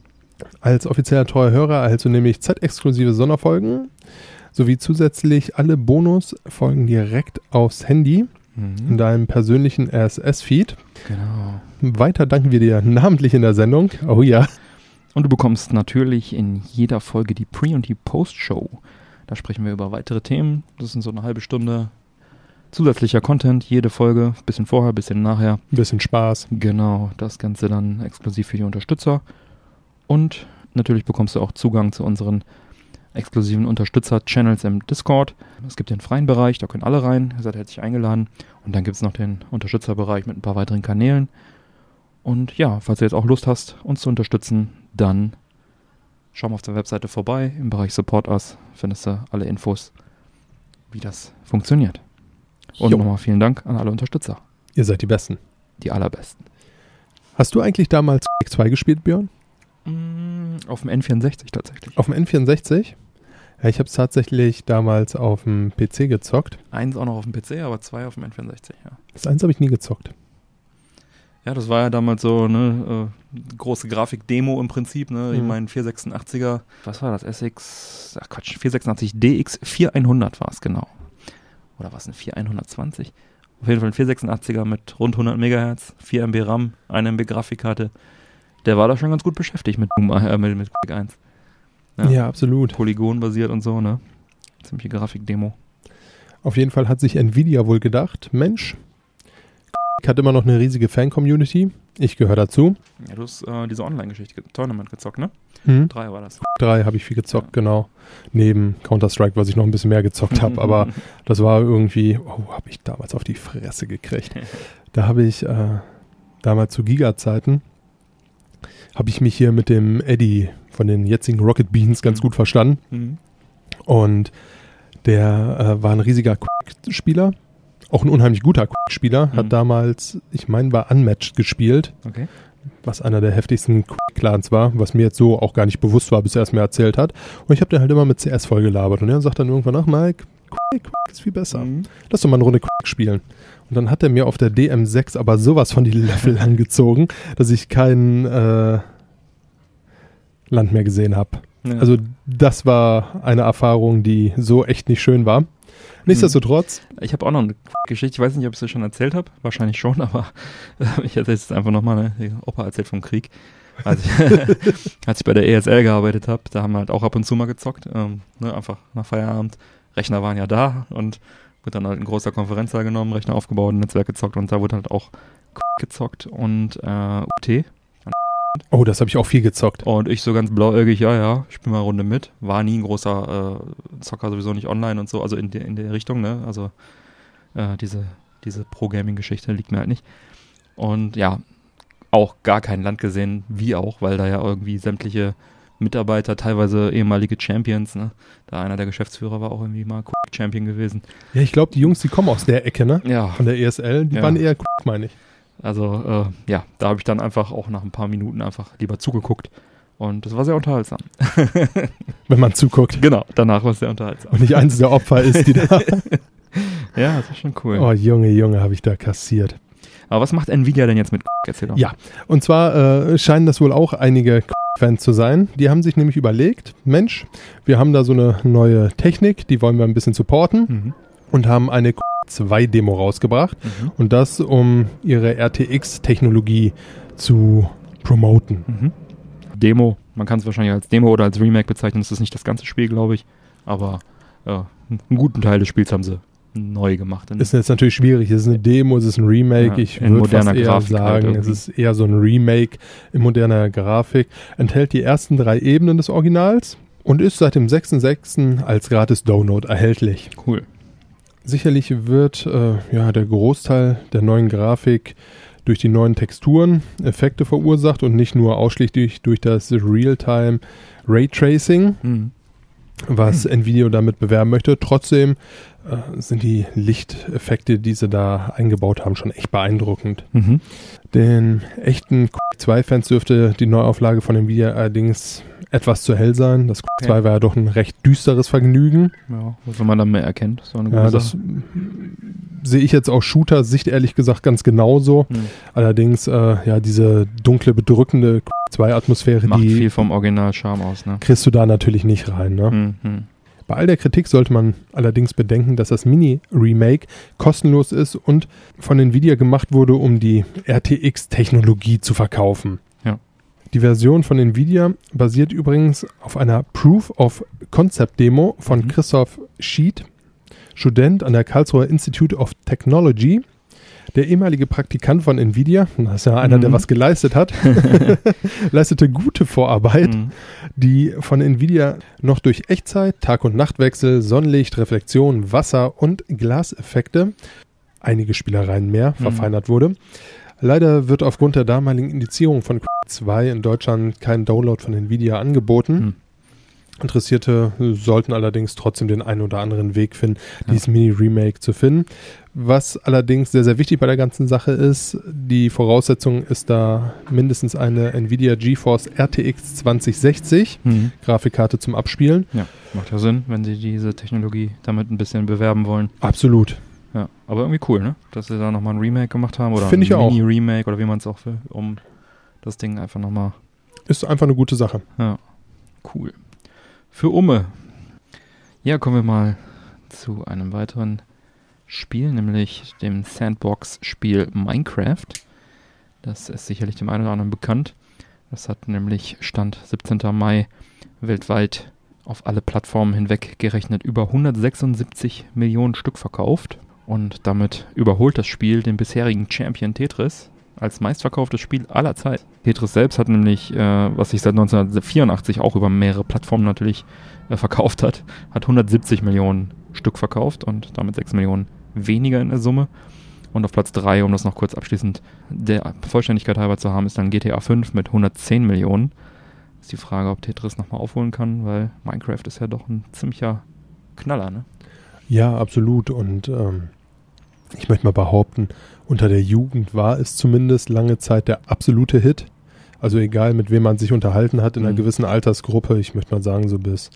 Als offizieller treuer Hörer erhältst du nämlich zeitexklusive Sonderfolgen sowie zusätzlich alle Bonusfolgen direkt aufs Handy in Mhm. deinem persönlichen RSS-Feed. Genau. Weiter danken wir dir namentlich in der Sendung. Oh ja. Und du bekommst natürlich in jeder Folge die Pre- und die Post-Show. Da sprechen wir über weitere Themen. Das sind so eine halbe Stunde zusätzlicher Content, jede Folge, bisschen vorher, bisschen nachher. Ein bisschen Spaß. Genau, das Ganze dann exklusiv für die Unterstützer. Und natürlich bekommst du auch Zugang zu unseren exklusiven Unterstützer-Channels im Discord. Es gibt den freien Bereich, da können alle rein, ihr seid herzlich eingeladen. Und dann gibt es noch den Unterstützerbereich mit ein paar weiteren Kanälen. Und ja, falls du jetzt auch Lust hast, uns zu unterstützen, dann schau mal auf der Webseite vorbei. Im Bereich Support Us findest du alle Infos, wie das funktioniert. Und nochmal vielen Dank an alle Unterstützer. Ihr seid die Besten. Die allerbesten. Hast du eigentlich damals Quake 2 gespielt, Björn? Mm, Auf dem N64 tatsächlich. Auf dem N64? Ja, ich habe es tatsächlich damals auf dem PC gezockt. Eins auch noch auf dem PC, aber zwei auf dem N64, ja. Das eins habe ich nie gezockt. Ja, das war ja damals so eine äh, große Grafik-Demo im Prinzip, ne? Ich Mhm. meine 486er, was war das? SX, ach Quatsch, 486 DX 4100 war es genau. Oder was ein 4120? Auf jeden Fall ein 486er mit rund 100 Megahertz, 4 MB RAM, 1 MB Grafikkarte. Der war da schon ganz gut beschäftigt mit äh, mit, mit Quake 1. Ja, Ja. absolut. Polygonbasiert und so, ne? Ziemliche Grafik-Demo. Auf jeden Fall hat sich Nvidia wohl gedacht, Mensch, hat immer noch eine riesige Fan-Community. Ich gehöre dazu. Ja, du hast äh, diese Online-Geschichte, ge- Tournament gezockt, ne? Hm? Drei war das. 3 habe ich viel gezockt, genau. Neben Counter-Strike, was ich noch ein bisschen mehr gezockt habe. aber das war irgendwie, oh, habe ich damals auf die Fresse gekriegt. Da habe ich äh, damals zu Giga-Zeiten, habe ich mich hier mit dem Eddie von den jetzigen Rocket Beans ganz Mhm. gut verstanden. Mhm. Und der äh, war ein riesiger Quake-Spieler, auch ein unheimlich guter. Mhm. Hat damals, ich meine, war Unmatched gespielt, Okay. was einer der heftigsten Quake-Clans war, was mir jetzt so auch gar nicht bewusst war, bis er es mir erzählt hat. Und ich habe den halt immer mit CS voll gelabert. Und er sagt dann irgendwann, ach Mike, Quake, Quake ist viel besser. Mhm. Lass doch mal eine Runde Quake spielen. Und dann hat er mir auf der DM6 aber sowas von die Level angezogen, dass ich kein äh, Land mehr gesehen habe. Ja. Also das war eine Erfahrung, die so echt nicht schön war. Nichtsdestotrotz, Ich habe auch noch eine Geschichte, ich weiß nicht, ob ich dir schon erzählt habe, wahrscheinlich schon, aber äh, ich erzähle jetzt einfach nochmal. Ne? Opa erzählt vom Krieg. Als ich, als ich bei der ESL gearbeitet habe, da haben wir halt auch ab und zu mal gezockt, ähm, ne? einfach nach Feierabend. Rechner waren ja da und wird dann halt ein großer Konferenzsaal genommen, Rechner aufgebaut, Netzwerk gezockt und da wurde halt auch gezockt und äh, UT. Oh, das habe ich auch viel gezockt. Und ich so ganz blauäugig, ja, ja, ich spiele mal eine Runde mit. War nie ein großer äh, Zocker, sowieso nicht online und so, also in, der in der Richtung, ne? Also äh, diese, diese Pro-Gaming-Geschichte liegt mir halt nicht. Und ja, auch gar kein Land gesehen, wie auch, weil da ja irgendwie sämtliche Mitarbeiter, teilweise ehemalige Champions, ne? Da einer der Geschäftsführer war auch irgendwie mal Champion gewesen. Ja, ich glaube, die Jungs, die kommen aus der Ecke, ne? Ja. Von der ESL, die Ja. waren eher meine ich. Also äh, ja, da habe ich dann einfach auch nach ein paar Minuten einfach lieber zugeguckt. Und das war sehr unterhaltsam. Wenn man zuguckt Genau, danach war es sehr unterhaltsam. und nicht eins der Opfer ist, die da. Ja, das ist schon cool. Oh, Junge, Junge, habe ich da kassiert. Aber was macht Nvidia denn jetzt mit Erzähl doch. Ja. Und zwar äh, scheinen das wohl auch einige Fans zu sein. Die haben sich nämlich überlegt, Mensch, wir haben da so eine neue Technik, die wollen wir ein bisschen supporten Mhm. Und haben eine 2-Demo rausgebracht. Mhm. Und das, um ihre RTX-Technologie zu promoten. Mhm. Demo, man kann es wahrscheinlich als Demo oder als Remake bezeichnen. Das ist nicht das ganze Spiel, glaube ich. Aber äh, einen guten Teil des Spiels haben sie neu gemacht. Ist jetzt natürlich schwierig. Es ist eine Demo, es ist ein Remake. Ja, ich in würde fast moderner eher Grafik halt sagen, es irgendwie. ist eher so ein Remake in moderner Grafik. Enthält die ersten drei Ebenen des Originals und ist seit dem 6.6. als gratis Download erhältlich. cool. Sicherlich wird äh, ja, der Großteil der neuen Grafik durch die neuen Texturen Effekte verursacht und nicht nur ausschließlich durch das Realtime Raytracing, Mhm. was Nvidia damit bewerben möchte. Trotzdem sind die Lichteffekte, die sie da eingebaut haben, schon echt beeindruckend. Mhm. Den echten Quake 2-Fans dürfte die Neuauflage von Nvidia allerdings etwas zu hell sein. Das Quake 2 war ja doch ein recht düsteres Vergnügen. Ja, wenn man dann mehr erkennt, gute Ja, das sehe ich jetzt aus Shooter-Sicht ehrlich gesagt ganz genauso. Mhm. Allerdings, äh, ja, diese dunkle, bedrückende Quake 2-Atmosphäre, Macht die viel vom Original Charme aus, ne? kriegst du da natürlich nicht rein. Ne? Mhm. Bei all der Kritik sollte man allerdings bedenken, dass das Mini-Remake kostenlos ist und von Nvidia gemacht wurde, um die RTX-Technologie zu verkaufen. Ja. Die Version von Nvidia basiert übrigens auf einer Proof of Concept Demo von Mhm. Christoph Schied, Student an der Karlsruher Institute of Technology. Der ehemalige Praktikant von Nvidia, das ist ja einer, der Mhm. was geleistet hat, leistete gute Vorarbeit Mhm. die von Nvidia noch durch Echtzeit, Tag- und Nachtwechsel, Sonnenlicht, Reflexion, Wasser und Glaseffekte, einige Spielereien mehr, Mhm. verfeinert wurde. Leider wird aufgrund der damaligen Indizierung von Quake 2 in Deutschland kein Download von Nvidia angeboten. Mhm. Interessierte sollten allerdings trotzdem den einen oder anderen Weg finden, Ja. dieses Mini-Remake zu finden. Was allerdings sehr, sehr wichtig bei der ganzen Sache ist, die Voraussetzung ist da mindestens eine Nvidia GeForce RTX 2060 Mhm. Grafikkarte zum Abspielen. Ja, macht ja Sinn, wenn sie diese Technologie damit ein bisschen bewerben wollen. Absolut. Ja, aber irgendwie cool, ne? Dass sie da nochmal ein Remake gemacht haben oder Finde ich ein. Mini-Remake oder wie man es auch will, um das Ding einfach nochmal Ist einfach eine gute Sache. Ja, cool. Für Umme. Ja, kommen wir mal zu einem weiteren Spiel, nämlich dem Sandbox-Spiel Minecraft. Das ist sicherlich dem einen oder anderen bekannt. Das hat nämlich Stand 17. Mai weltweit auf alle Plattformen hinweg gerechnet über 176 Millionen Stück verkauft. Und damit überholt das Spiel den bisherigen Champion Tetris als meistverkauftes Spiel aller Zeit. Tetris selbst hat nämlich, äh, was sich seit 1984 auch über mehrere Plattformen natürlich äh, verkauft hat, hat 170 Millionen Stück verkauft und damit 6 Millionen weniger in der Summe. Und auf Platz 3, um das noch kurz abschließend der Vollständigkeit halber zu haben, ist dann GTA 5 mit 110 Millionen. Ist die Frage, ob Tetris nochmal aufholen kann, weil Minecraft ist ja doch ein ziemlicher Knaller, ne? Ja, absolut. Und ähm, ich möchte mal behaupten, unter der Jugend war es zumindest lange Zeit der absolute Hit. Also egal, mit wem man sich unterhalten hat in einer Mhm. gewissen Altersgruppe, ich möchte mal sagen, so bis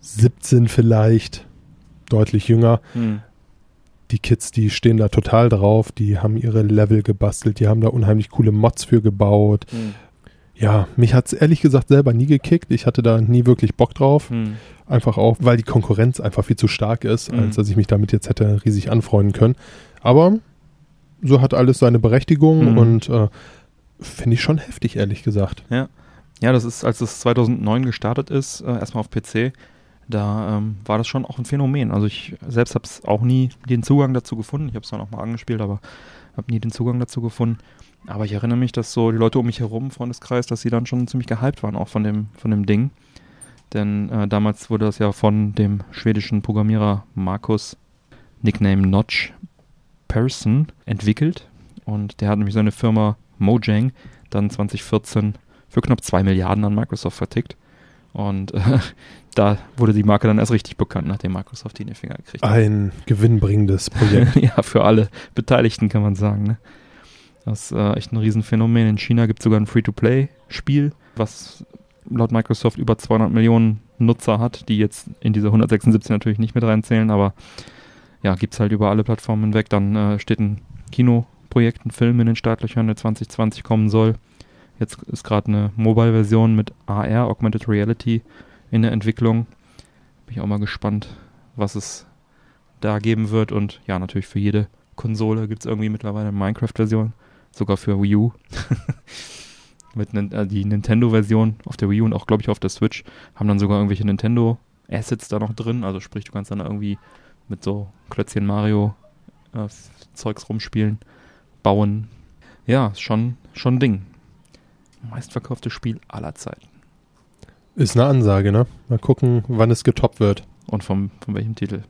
17 vielleicht, deutlich jünger. Die Kids, die stehen da total drauf, die haben ihre Level gebastelt, die haben da unheimlich coole Mods für gebaut. Ja, mich hat's ehrlich gesagt selber nie gekickt. Ich hatte da nie wirklich Bock drauf. Hm. Einfach auch, weil die Konkurrenz einfach viel zu stark ist, Mhm. als dass ich mich damit jetzt hätte riesig anfreunden können. Aber so hat alles seine Berechtigung Mhm. und äh, finde ich schon heftig, ehrlich gesagt. Ja, das ist, als es 2009 gestartet ist, äh, erstmal auf PC, da ähm, war das schon auch ein Phänomen. Also ich selbst habe es auch nie den Zugang dazu gefunden. Ich habe es dann auch mal angespielt, aber habe nie den Zugang dazu gefunden. Aber ich erinnere mich, dass so die Leute um mich herum, Freundeskreis, dass sie dann schon ziemlich gehypt waren, auch von dem, von dem Ding. Denn äh, damals wurde das ja von dem schwedischen Programmierer Markus, Nickname Notch Person, entwickelt. Und der hat nämlich seine Firma Mojang dann 2014 für knapp 2 Milliarden an Microsoft vertickt. Und äh, da wurde die Marke dann erst richtig bekannt, nachdem Microsoft die in den Finger gekriegt hat. Ein gewinnbringendes Projekt. ja, für alle Beteiligten kann man sagen. Ne? Das ist äh, echt ein Riesenphänomen. In China gibt es sogar ein Free-to-Play-Spiel, was laut Microsoft über 200 Millionen Nutzer hat, die jetzt in diese 176 natürlich nicht mit reinzählen, aber ja, gibt es halt über alle Plattformen hinweg. Dann äh, steht ein Kinoprojekt, ein Film in den Startlöchern, der 2020 kommen soll. Jetzt ist gerade eine Mobile-Version mit AR, Augmented Reality, in der Entwicklung. Bin ich auch mal gespannt, was es da geben wird. Und ja, natürlich für jede Konsole gibt es irgendwie mittlerweile eine Minecraft-Version, sogar für Wii U. mit äh, die Nintendo-Version auf der Wii U und auch, glaube ich, auf der Switch haben dann sogar irgendwelche Nintendo-Assets da noch drin. Also sprich, du kannst dann irgendwie mit so Klötzchen Mario äh, Zeugs rumspielen, bauen. Ja, schon, schon ein Ding. Meistverkauftes Spiel aller Zeiten. Ist eine Ansage, ne? Mal gucken, wann es getoppt wird. Und vom, von welchem Titel.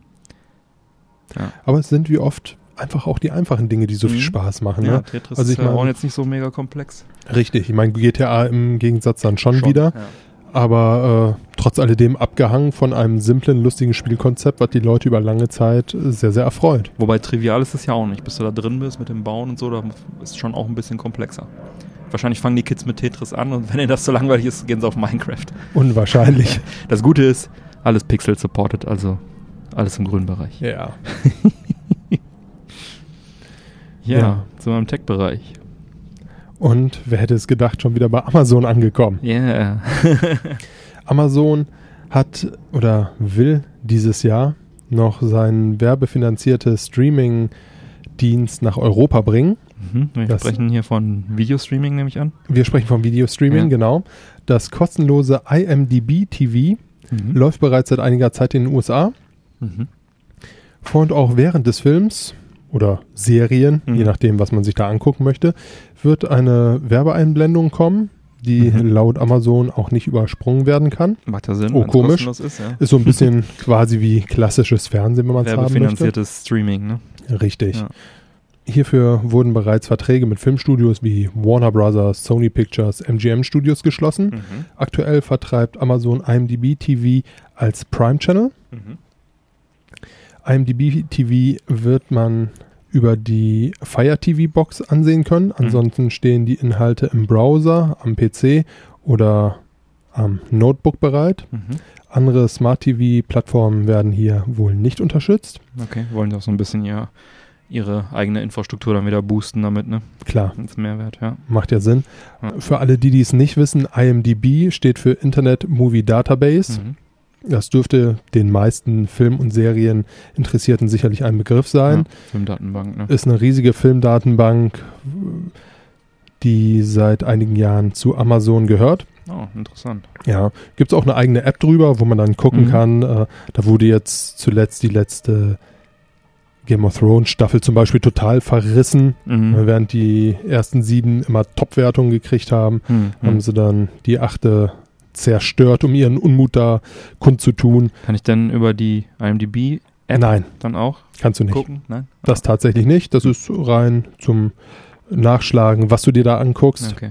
Ja. Aber es sind wie oft einfach auch die einfachen Dinge, die so viel Mhm. Spaß machen. Ja, Ne? Tetris Also ich ist ja mein- auch jetzt nicht so mega komplex. Richtig, ich meine GTA im Gegensatz dann schon, wieder, Ja. aber äh, trotz alledem abgehangen von einem simplen, lustigen Spielkonzept, was die Leute über lange Zeit äh, sehr, sehr erfreut. Wobei trivial ist es ja auch nicht. Bis du da drin bist mit dem Bauen und so, da ist es schon auch ein bisschen komplexer. Wahrscheinlich fangen die Kids mit Tetris an und wenn ihnen das zu langweilig ist, gehen sie auf Minecraft. Unwahrscheinlich. Das Gute ist, alles Pixel supported, also alles im grünen Bereich. ja. Ja, Ja. zu meinem Tech-Bereich. Und wer hätte es gedacht, schon wieder bei Amazon angekommen. Yeah. Amazon hat oder will dieses Jahr noch seinen werbefinanziertes Streaming-Dienst nach Europa bringen. Mhm. Wir Das- sprechen hier von Videostreaming, nehme ich an. Wir sprechen vom Videostreaming, Ja. genau. Das kostenlose IMDb TV Mhm. läuft bereits seit einiger Zeit in den USA. Mhm. Vor und auch während des Films oder Serien, Mhm. je nachdem, was man sich da angucken möchte, wird eine Werbeeinblendung kommen, die Mhm. laut Amazon auch nicht übersprungen werden kann. Macht ja Sinn, Oh, komisch. Ist, ja. Ist so ein bisschen quasi wie klassisches Fernsehen, wenn man es haben möchte. Werbefinanziertes Streaming, ne? Richtig. Ja. Hierfür wurden bereits Verträge mit Filmstudios wie Warner Brothers, Sony Pictures, MGM Studios geschlossen. Mhm. Aktuell vertreibt Amazon IMDb TV als Prime Channel. Mhm. IMDb TV wird man über die Fire TV Box ansehen können. Ansonsten stehen die Inhalte im Browser, am PC oder am Notebook bereit. Mhm. Andere Smart TV Plattformen werden hier wohl nicht unterstützt. Okay, wollen auch so ein bisschen ihr, ihre eigene Infrastruktur dann wieder boosten damit, ne? Klar, Ins Mehrwert, ja. macht ja Sinn. Ja. Für alle, die dies nicht wissen, IMDb steht für Internet Movie Database. Mhm. Das dürfte den meisten Film- und Serieninteressierten sicherlich ein Begriff sein. Ja, Filmdatenbank, ne? Ist eine riesige Filmdatenbank, die seit einigen Jahren zu Amazon gehört. Oh, interessant. Ja, gibt es auch eine eigene App drüber, wo man dann gucken Mhm. kann. Äh, da wurde jetzt zuletzt die letzte Game of Thrones Staffel zum Beispiel total verrissen. Mhm. Während die ersten sieben immer Top-Wertungen gekriegt haben, Mhm. haben sie dann die achte zerstört, um ihren Unmut da kundzutun. Kann ich denn über die IMDb-App Nein, dann auch kannst du nicht. gucken? Nein? Das tatsächlich nicht. Das ist rein zum Nachschlagen, was du dir da anguckst. Okay.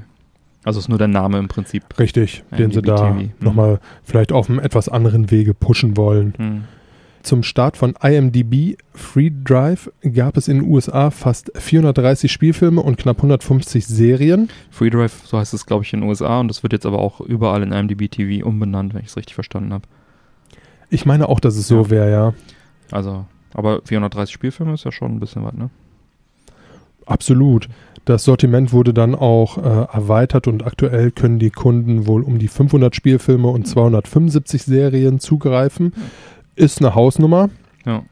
Also ist nur der Name im Prinzip. Richtig, den sie IMDb da. Mhm. nochmal vielleicht auf einem etwas anderen Wege pushen wollen. Hm. Zum Start von IMDb Free Drive gab es in den USA fast 430 Spielfilme und knapp 150 Serien. Free Drive, so heißt es, glaube ich, in den USA und das wird jetzt aber auch überall in IMDb TV umbenannt, wenn ich es richtig verstanden habe. Ich meine auch, dass es so Ja. wäre, ja. Also, aber 430 Spielfilme ist ja schon ein bisschen was, ne? Absolut. Das Sortiment wurde dann auch äh, erweitert und aktuell können die Kunden wohl um die 500 Spielfilme und 275 Serien zugreifen. Ist eine Hausnummer. Ja.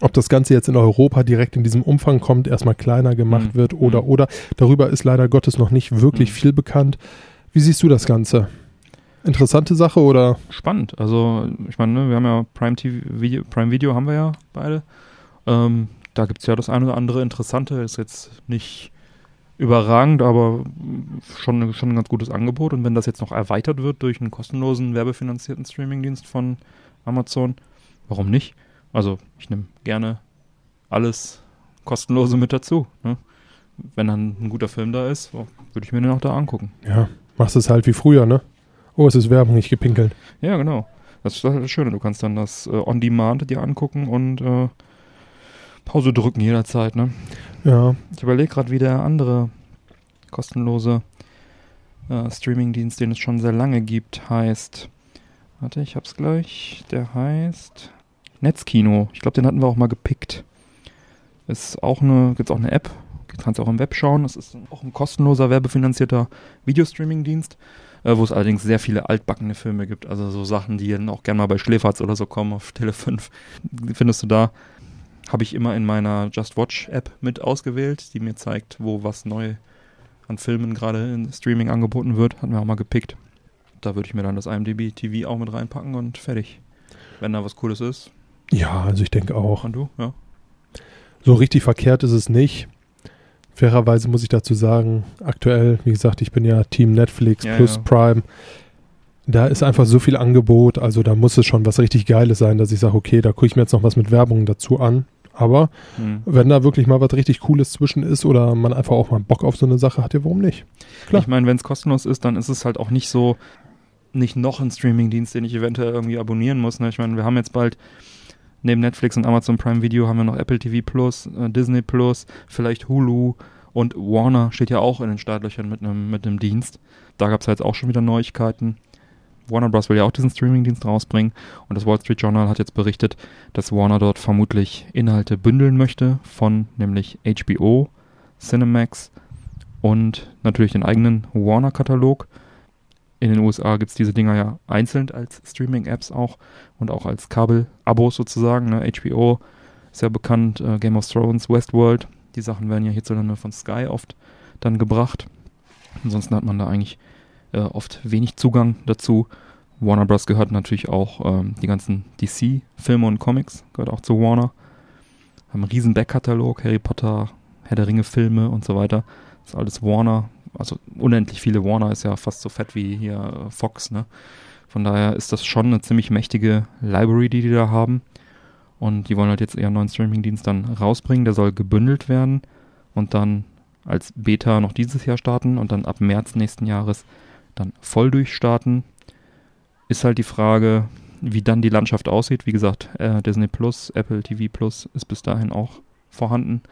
Ob das Ganze jetzt in Europa direkt in diesem Umfang kommt, erstmal kleiner gemacht Mhm. wird oder Mhm. oder. Darüber ist leider Gottes noch nicht wirklich Mhm. viel bekannt. Wie siehst du das Ganze? Interessante Sache oder? Spannend. Also, ich meine, ne, wir haben ja Prime TV Video, Prime Video haben wir ja beide. Ähm, da gibt es ja das eine oder andere Interessante. Ist jetzt nicht überragend, aber schon, schon ein ganz gutes Angebot. Und wenn das jetzt noch erweitert wird durch einen kostenlosen, werbefinanzierten Streamingdienst von Amazon, warum nicht? Also ich nehme gerne alles kostenlose mit dazu. Ne? Wenn dann ein guter Film da ist, würde ich mir den auch da angucken. Ja, machst es halt wie früher, ne? Oh, es ist Werbung, nicht gepinkelt. Ja, genau. Das ist das Schöne. Du kannst dann das äh, On Demand dir angucken und äh, Pause drücken jederzeit, ne? Ja. Ich überlege gerade, wie der andere kostenlose äh, Streamingdienst, den es schon sehr lange gibt, heißt. Warte, ich hab's gleich. Der heißt Netzkino. Ich glaube, den hatten wir auch mal gepickt. Ist auch eine, gibt's auch eine App. Kannst auch im Web schauen. Das ist auch ein kostenloser, werbefinanzierter Videostreaming-Dienst, äh, wo es allerdings sehr viele altbackene Filme gibt. Also so Sachen, die dann auch gerne mal bei Schläferz oder so kommen auf Tele 5. Findest du da. Habe ich immer in meiner Just Watch App mit ausgewählt, die mir zeigt, wo was neu an Filmen gerade in Streaming angeboten wird. Hatten wir auch mal gepickt. Da würde ich mir dann das IMDb TV auch mit reinpacken und fertig. Wenn da was Cooles ist. Ja, also ich denke auch. Und du? Ja. So richtig verkehrt ist es nicht. Fairerweise muss ich dazu sagen, aktuell, wie gesagt, ich bin ja Team Netflix Ja, plus ja. Prime. Da ist einfach so viel Angebot, also da muss es schon was richtig Geiles sein, dass ich sage, okay, da gucke ich mir jetzt noch was mit Werbung dazu an. Aber Hm. wenn da wirklich mal was richtig Cooles zwischen ist oder man einfach auch mal Bock auf so eine Sache hat, ja, warum nicht? Klar. Ich meine, wenn es kostenlos ist, dann ist es halt auch nicht so, nicht noch ein Streamingdienst, den ich eventuell irgendwie abonnieren muss. Ne? Ich meine, wir haben jetzt bald neben Netflix und Amazon Prime Video haben wir noch Apple TV Plus, äh, Disney Plus, vielleicht Hulu und Warner steht ja auch in den Startlöchern mit einem mit Dienst. Da gab es jetzt auch schon wieder Neuigkeiten. Warner Bros. will ja auch diesen Streamingdienst rausbringen und das Wall Street Journal hat jetzt berichtet, dass Warner dort vermutlich Inhalte bündeln möchte von nämlich HBO, Cinemax und natürlich den eigenen Warner-Katalog. In den USA gibt es diese Dinger ja einzeln als Streaming-Apps auch und auch als Kabel-Abos sozusagen. Ne? HBO ist ja bekannt, äh, Game of Thrones, Westworld. Die Sachen werden ja hierzulande von Sky oft dann gebracht. Ansonsten hat man da eigentlich äh, oft wenig Zugang dazu. Warner Bros. gehört natürlich auch ähm, die ganzen DC-Filme und Comics, gehört auch zu Warner. Haben einen riesen Backkatalog, Harry Potter, Herr der Ringe-Filme und so weiter. Das ist alles Warner. Also unendlich viele Warner ist ja fast so fett wie hier äh, Fox, ne? Von daher ist das schon eine ziemlich mächtige Library, die die da haben. Und die wollen halt jetzt ihren neuen Streaming-Dienst dann rausbringen. Der soll gebündelt werden und dann als Beta noch dieses Jahr starten und dann ab März nächsten Jahres dann voll durchstarten. Ist halt die Frage, wie dann die Landschaft aussieht. Wie gesagt, äh, Disney Plus, Apple TV Plus ist bis dahin auch vorhanden.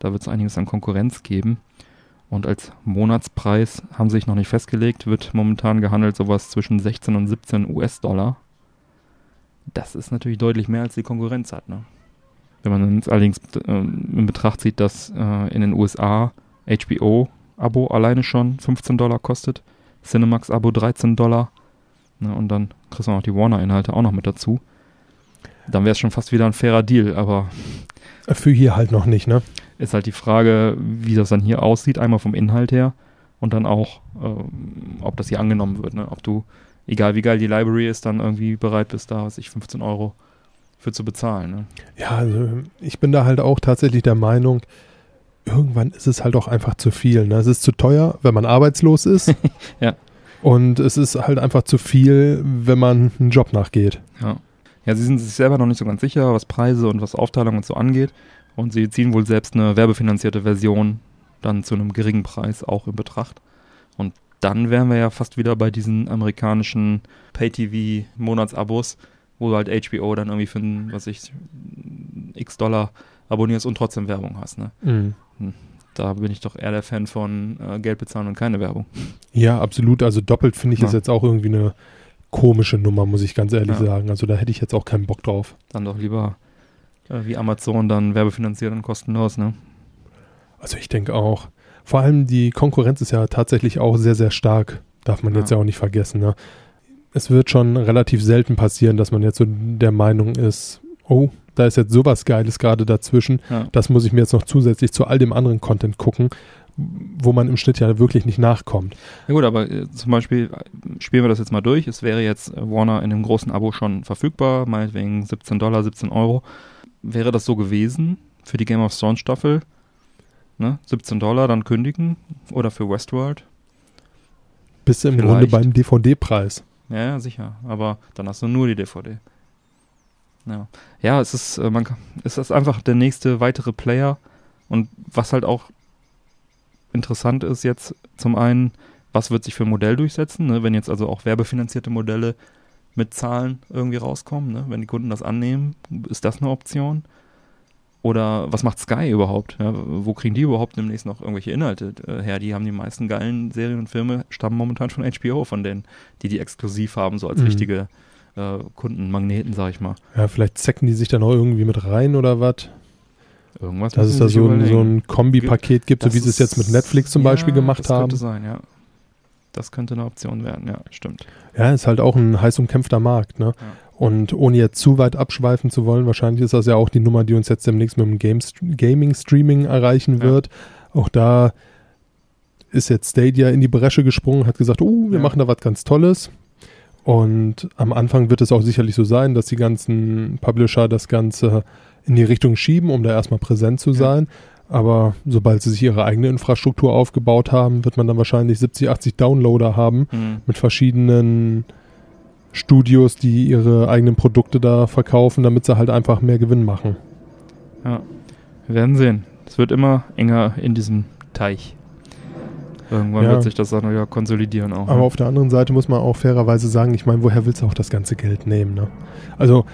Da wird es einiges an Konkurrenz geben. Und als Monatspreis haben sie sich noch nicht festgelegt, wird momentan gehandelt sowas zwischen 16 und 17 US-Dollar. Das ist natürlich deutlich mehr als die Konkurrenz hat. Ne? Wenn man jetzt allerdings äh, in Betracht zieht, dass äh, in den USA HBO-Abo alleine schon 15 Dollar kostet, Cinemax-Abo 13 Dollar ne, und dann kriegst du noch die Warner-Inhalte auch noch mit dazu, dann wäre es schon fast wieder ein fairer Deal, aber Für hier halt noch nicht, ne? Ist halt die Frage, wie das dann hier aussieht, einmal vom Inhalt her und dann auch, ähm, ob das hier angenommen wird, ne? ob du, egal wie geil die Library ist, dann irgendwie bereit bist, da was ich 15 Euro für zu bezahlen. Ne? Ja, also ich bin da halt auch tatsächlich der Meinung, irgendwann ist es halt auch einfach zu viel. Ne? Es ist zu teuer, wenn man arbeitslos ist. Ja. Und es ist halt einfach zu viel, wenn man einen Job nachgeht. Ja. ja, sie sind sich selber noch nicht so ganz sicher, was Preise und was Aufteilung und so angeht. Und sie ziehen wohl selbst eine werbefinanzierte Version dann zu einem geringen Preis auch in Betracht. Und dann wären wir ja fast wieder bei diesen amerikanischen Pay-TV-Monatsabos, wo du halt HBO dann irgendwie für was ich, x Dollar abonnierst und trotzdem Werbung hast. Ne? Da bin ich doch eher der Fan von äh, Geld bezahlen und keine Werbung. Ja, absolut. Also doppelt finde ich Ja. ist jetzt auch irgendwie eine komische Nummer, muss ich ganz ehrlich Ja. sagen. Also da hätte ich jetzt auch keinen Bock drauf. Dann doch lieber wie Amazon dann werbefinanziert und kostenlos, ne? Also ich denke auch. Vor allem die Konkurrenz ist ja tatsächlich auch sehr, sehr stark. Darf man Ja. jetzt ja auch nicht vergessen. Ne? Es wird schon relativ selten passieren, dass man jetzt so der Meinung ist, oh, da ist jetzt sowas Geiles gerade dazwischen. Ja. Das muss ich mir jetzt noch zusätzlich zu all dem anderen Content gucken, wo man im Schnitt ja wirklich nicht nachkommt. Ja gut, aber äh, zum Beispiel äh, spielen wir das jetzt mal durch. Es wäre jetzt äh, Warner in dem großen Abo schon verfügbar, meinetwegen 17 Dollar, 17 Euro. Wäre das so gewesen für die Game of Thrones Staffel, Ne? 17 Dollar dann kündigen oder für Westworld. Bist du im Vielleicht. Grunde beim DVD-Preis. Ja, ja, sicher. Aber dann hast du nur die DVD. Ja, ja es ist, äh, man, es ist einfach der nächste weitere Player. Und was halt auch interessant ist jetzt, zum einen, was wird sich für ein Modell durchsetzen, ne? wenn jetzt also auch werbefinanzierte Modelle mit Zahlen irgendwie rauskommen, ne? wenn die Kunden das annehmen, ist das eine Option? Oder was macht Sky überhaupt? Ja, wo kriegen die überhaupt demnächst noch irgendwelche Inhalte äh, her? Die haben die meisten geilen Serien und Filme, stammen momentan von HBO, von denen, die die exklusiv haben, so als Mhm. richtige äh, Kundenmagneten, sag ich mal. Ja, vielleicht zecken die sich da noch irgendwie mit rein oder was. Irgendwas Dass es da so ein, so ein Kombipaket gibt, so wie sie es jetzt mit Netflix zum ja, Beispiel gemacht das haben. könnte sein, ja. Das könnte eine Option werden, ja, stimmt. Ja, ist halt auch ein heiß umkämpfter Markt, ne? Ja. Und ohne jetzt zu weit abschweifen zu wollen, wahrscheinlich ist das ja auch die Nummer, die uns jetzt demnächst mit dem Games Gaming-Streaming erreichen Ja. wird. Auch da ist jetzt Stadia in die Bresche gesprungen, hat gesagt, oh, wir Ja. machen da was ganz Tolles. Und am Anfang wird es auch sicherlich so sein, dass die ganzen Publisher das Ganze in die Richtung schieben, um da erstmal präsent zu Ja. Aber sobald sie sich ihre eigene Infrastruktur aufgebaut haben, wird man dann wahrscheinlich 70, 80 Downloader haben Hm. mit verschiedenen Studios, die ihre eigenen Produkte da verkaufen, damit sie halt einfach mehr Gewinn machen. Ja, wir werden sehen. Es wird immer enger in diesem Teich. Irgendwann Ja. wird sich das dann wieder konsolidieren auch. Aber ne? auf der anderen Seite muss man auch fairerweise sagen, ich meine, woher willst du auch das ganze Geld nehmen? Ne? Also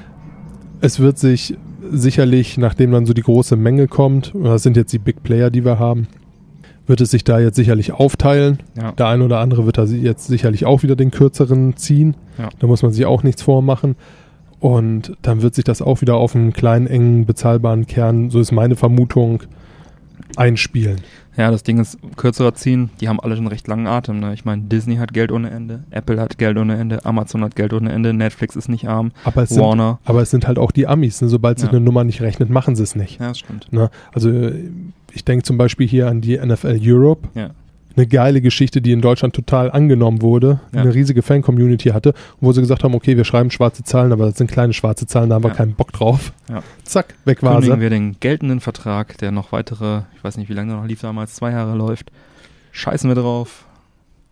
es wird sich sicherlich, nachdem dann so die große Menge kommt, und das sind jetzt die Big Player, die wir haben, wird es sich da jetzt sicherlich aufteilen. ja. Der eine oder andere wird da jetzt sicherlich auch wieder den kürzeren ziehen. Ja. Da muss man sich auch nichts vormachen. Und dann wird sich das auch wieder auf einen kleinen, engen, bezahlbaren Kern, so ist meine Vermutung, einspielen. ja, das Ding ist kürzerer ziehen. Die haben alle einen recht langen Atem. Ne? Ich meine, Disney hat Geld ohne Ende, Apple hat Geld ohne Ende, Amazon hat Geld ohne Ende, Netflix ist nicht arm, Aber es, sind, Warner. aber es sind halt auch die Amis. Ne? Sobald sich Ja. eine Nummer nicht rechnet, machen sie es nicht. Ja, das stimmt. Ne? Also äh, ich denke zum Beispiel hier an die NFL Europe. Ja. Eine geile Geschichte, die in Deutschland total angenommen wurde, Ja. eine riesige Fan-Community hatte, wo sie gesagt haben, okay, wir schreiben schwarze Zahlen, aber das sind kleine schwarze Zahlen, da haben wir Ja. keinen Bock drauf. Ja. Zack, weg war Kündigen sie. wir den geltenden Vertrag, der noch weitere, ich weiß nicht, wie lange der noch lief damals, zwei Jahre läuft. Scheißen wir drauf.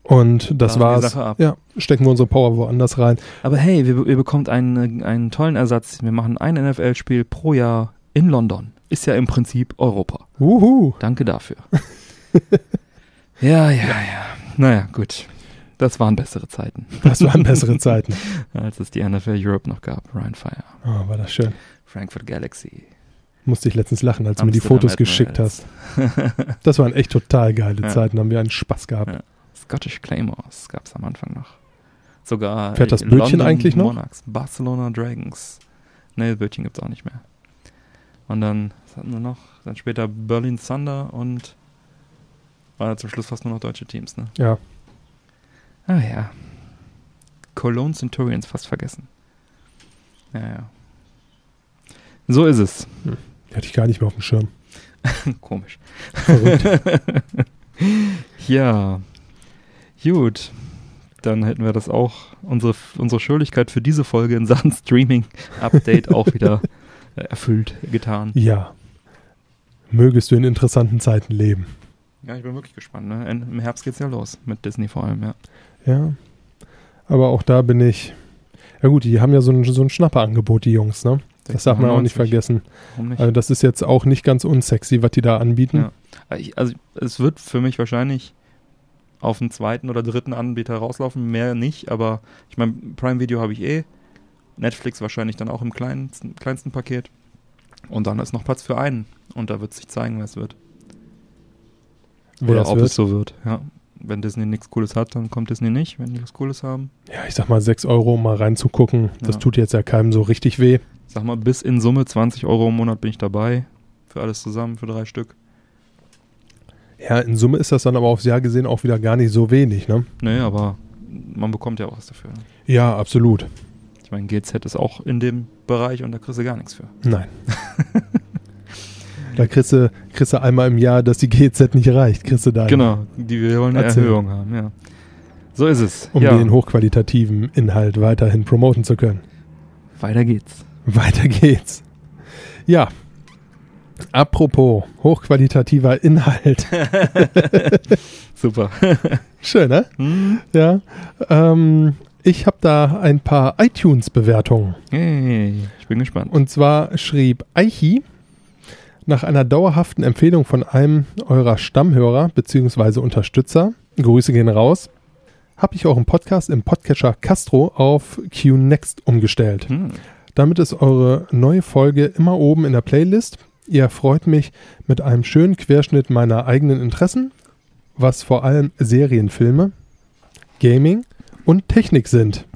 Und das wir war's. Ja, stecken wir unsere Power woanders rein. Aber hey, wir, ihr bekommt einen, einen tollen Ersatz. Wir machen ein NFL-Spiel pro Jahr in London. Ist ja im Prinzip Europa. Uhu. Danke dafür. ja, ja, ja. Naja, gut. Das waren bessere Zeiten, Das waren bessere Zeiten. als es die NFL Europe noch gab. Ryan Fire, Oh, war das schön. Frankfurt Galaxy. Musste ich letztens lachen, als du mir die Fotos geschickt hast. Das waren echt total geile Ja. Zeiten, haben wir einen Spaß gehabt. Ja. Scottish Claymores gab es am Anfang noch. Sogar Fährt das Bötchen London eigentlich noch? Monarchs, Barcelona Dragons. Nee, das Bötchen gibt es auch nicht mehr. Und dann, was hatten wir noch? Dann später Berlin Thunder und war zum Schluss fast nur noch deutsche Teams, ne? Ja. Ah ja. Cologne Centurions fast vergessen. Ja, ja. So ist es. Die hatte ich gar nicht mehr auf dem Schirm. Komisch. Ja. Gut. Dann hätten wir das auch, unsere, unsere Schuldigkeit für diese Folge in Sachen Streaming-Update auch wieder äh, erfüllt getan. ja. Mögest du in interessanten Zeiten leben. Ja, ich bin wirklich gespannt. Ne? Im Herbst geht's ja los. Mit Disney vor allem, ja. Ja. Aber auch da bin ich. Ja gut, die haben ja so ein, so ein Schnapperangebot, die Jungs, ne? Das darf man auch nicht 6,99. vergessen. Warum nicht? Also das ist jetzt auch nicht ganz unsexy, was die da anbieten. Ja. Also ich- Also es wird für mich wahrscheinlich auf einen zweiten oder dritten Anbieter rauslaufen, mehr nicht, aber ich meine, Prime Video habe ich eh, Netflix wahrscheinlich dann auch im kleinsten, kleinsten Paket und dann ist noch Platz für einen und da wird sich zeigen, wer es wird. Oder ob wird. es so wird, ja. Wenn Disney nichts Cooles hat, dann kommt Disney nicht, wenn die was Cooles haben. Ja, ich sag mal 6 Euro, um mal reinzugucken. Das Ja. tut jetzt ja keinem so richtig weh. Sag mal, bis in Summe 20 Euro im Monat bin ich dabei. Für alles zusammen, für drei Stück. Ja, in Summe ist das dann aber aufs Jahr gesehen auch wieder gar nicht so wenig, ne? Nee, aber man bekommt ja auch was dafür. Ja, absolut. Ich meine, GZ ist auch in dem Bereich und da kriegst du gar nichts für. Nein. da kriegst du, kriegst du einmal im Jahr, dass die GZ nicht reicht, kriegst du da. Genau, die wir wollen eine Erzähl. Erhöhung haben, ja. So ist es. Um ja, den hochqualitativen Inhalt weiterhin promoten zu können. weiter geht's. Weiter geht's. Ja. Apropos hochqualitativer Inhalt. Super. Schön, ne? Hm. Ja. Ähm, ich habe da ein paar iTunes-Bewertungen. Hey, ich bin gespannt. Und zwar schrieb Eichi nach einer dauerhaften Empfehlung von einem eurer Stammhörer bzw. Unterstützer, Grüße gehen raus, habe ich euren Podcast im Podcatcher Castro auf QNext umgestellt. Hm. Damit ist eure neue Folge immer oben in der Playlist. Ihr freut mich mit einem schönen Querschnitt meiner eigenen Interessen, was vor allem Serienfilme, Gaming und Technik sind.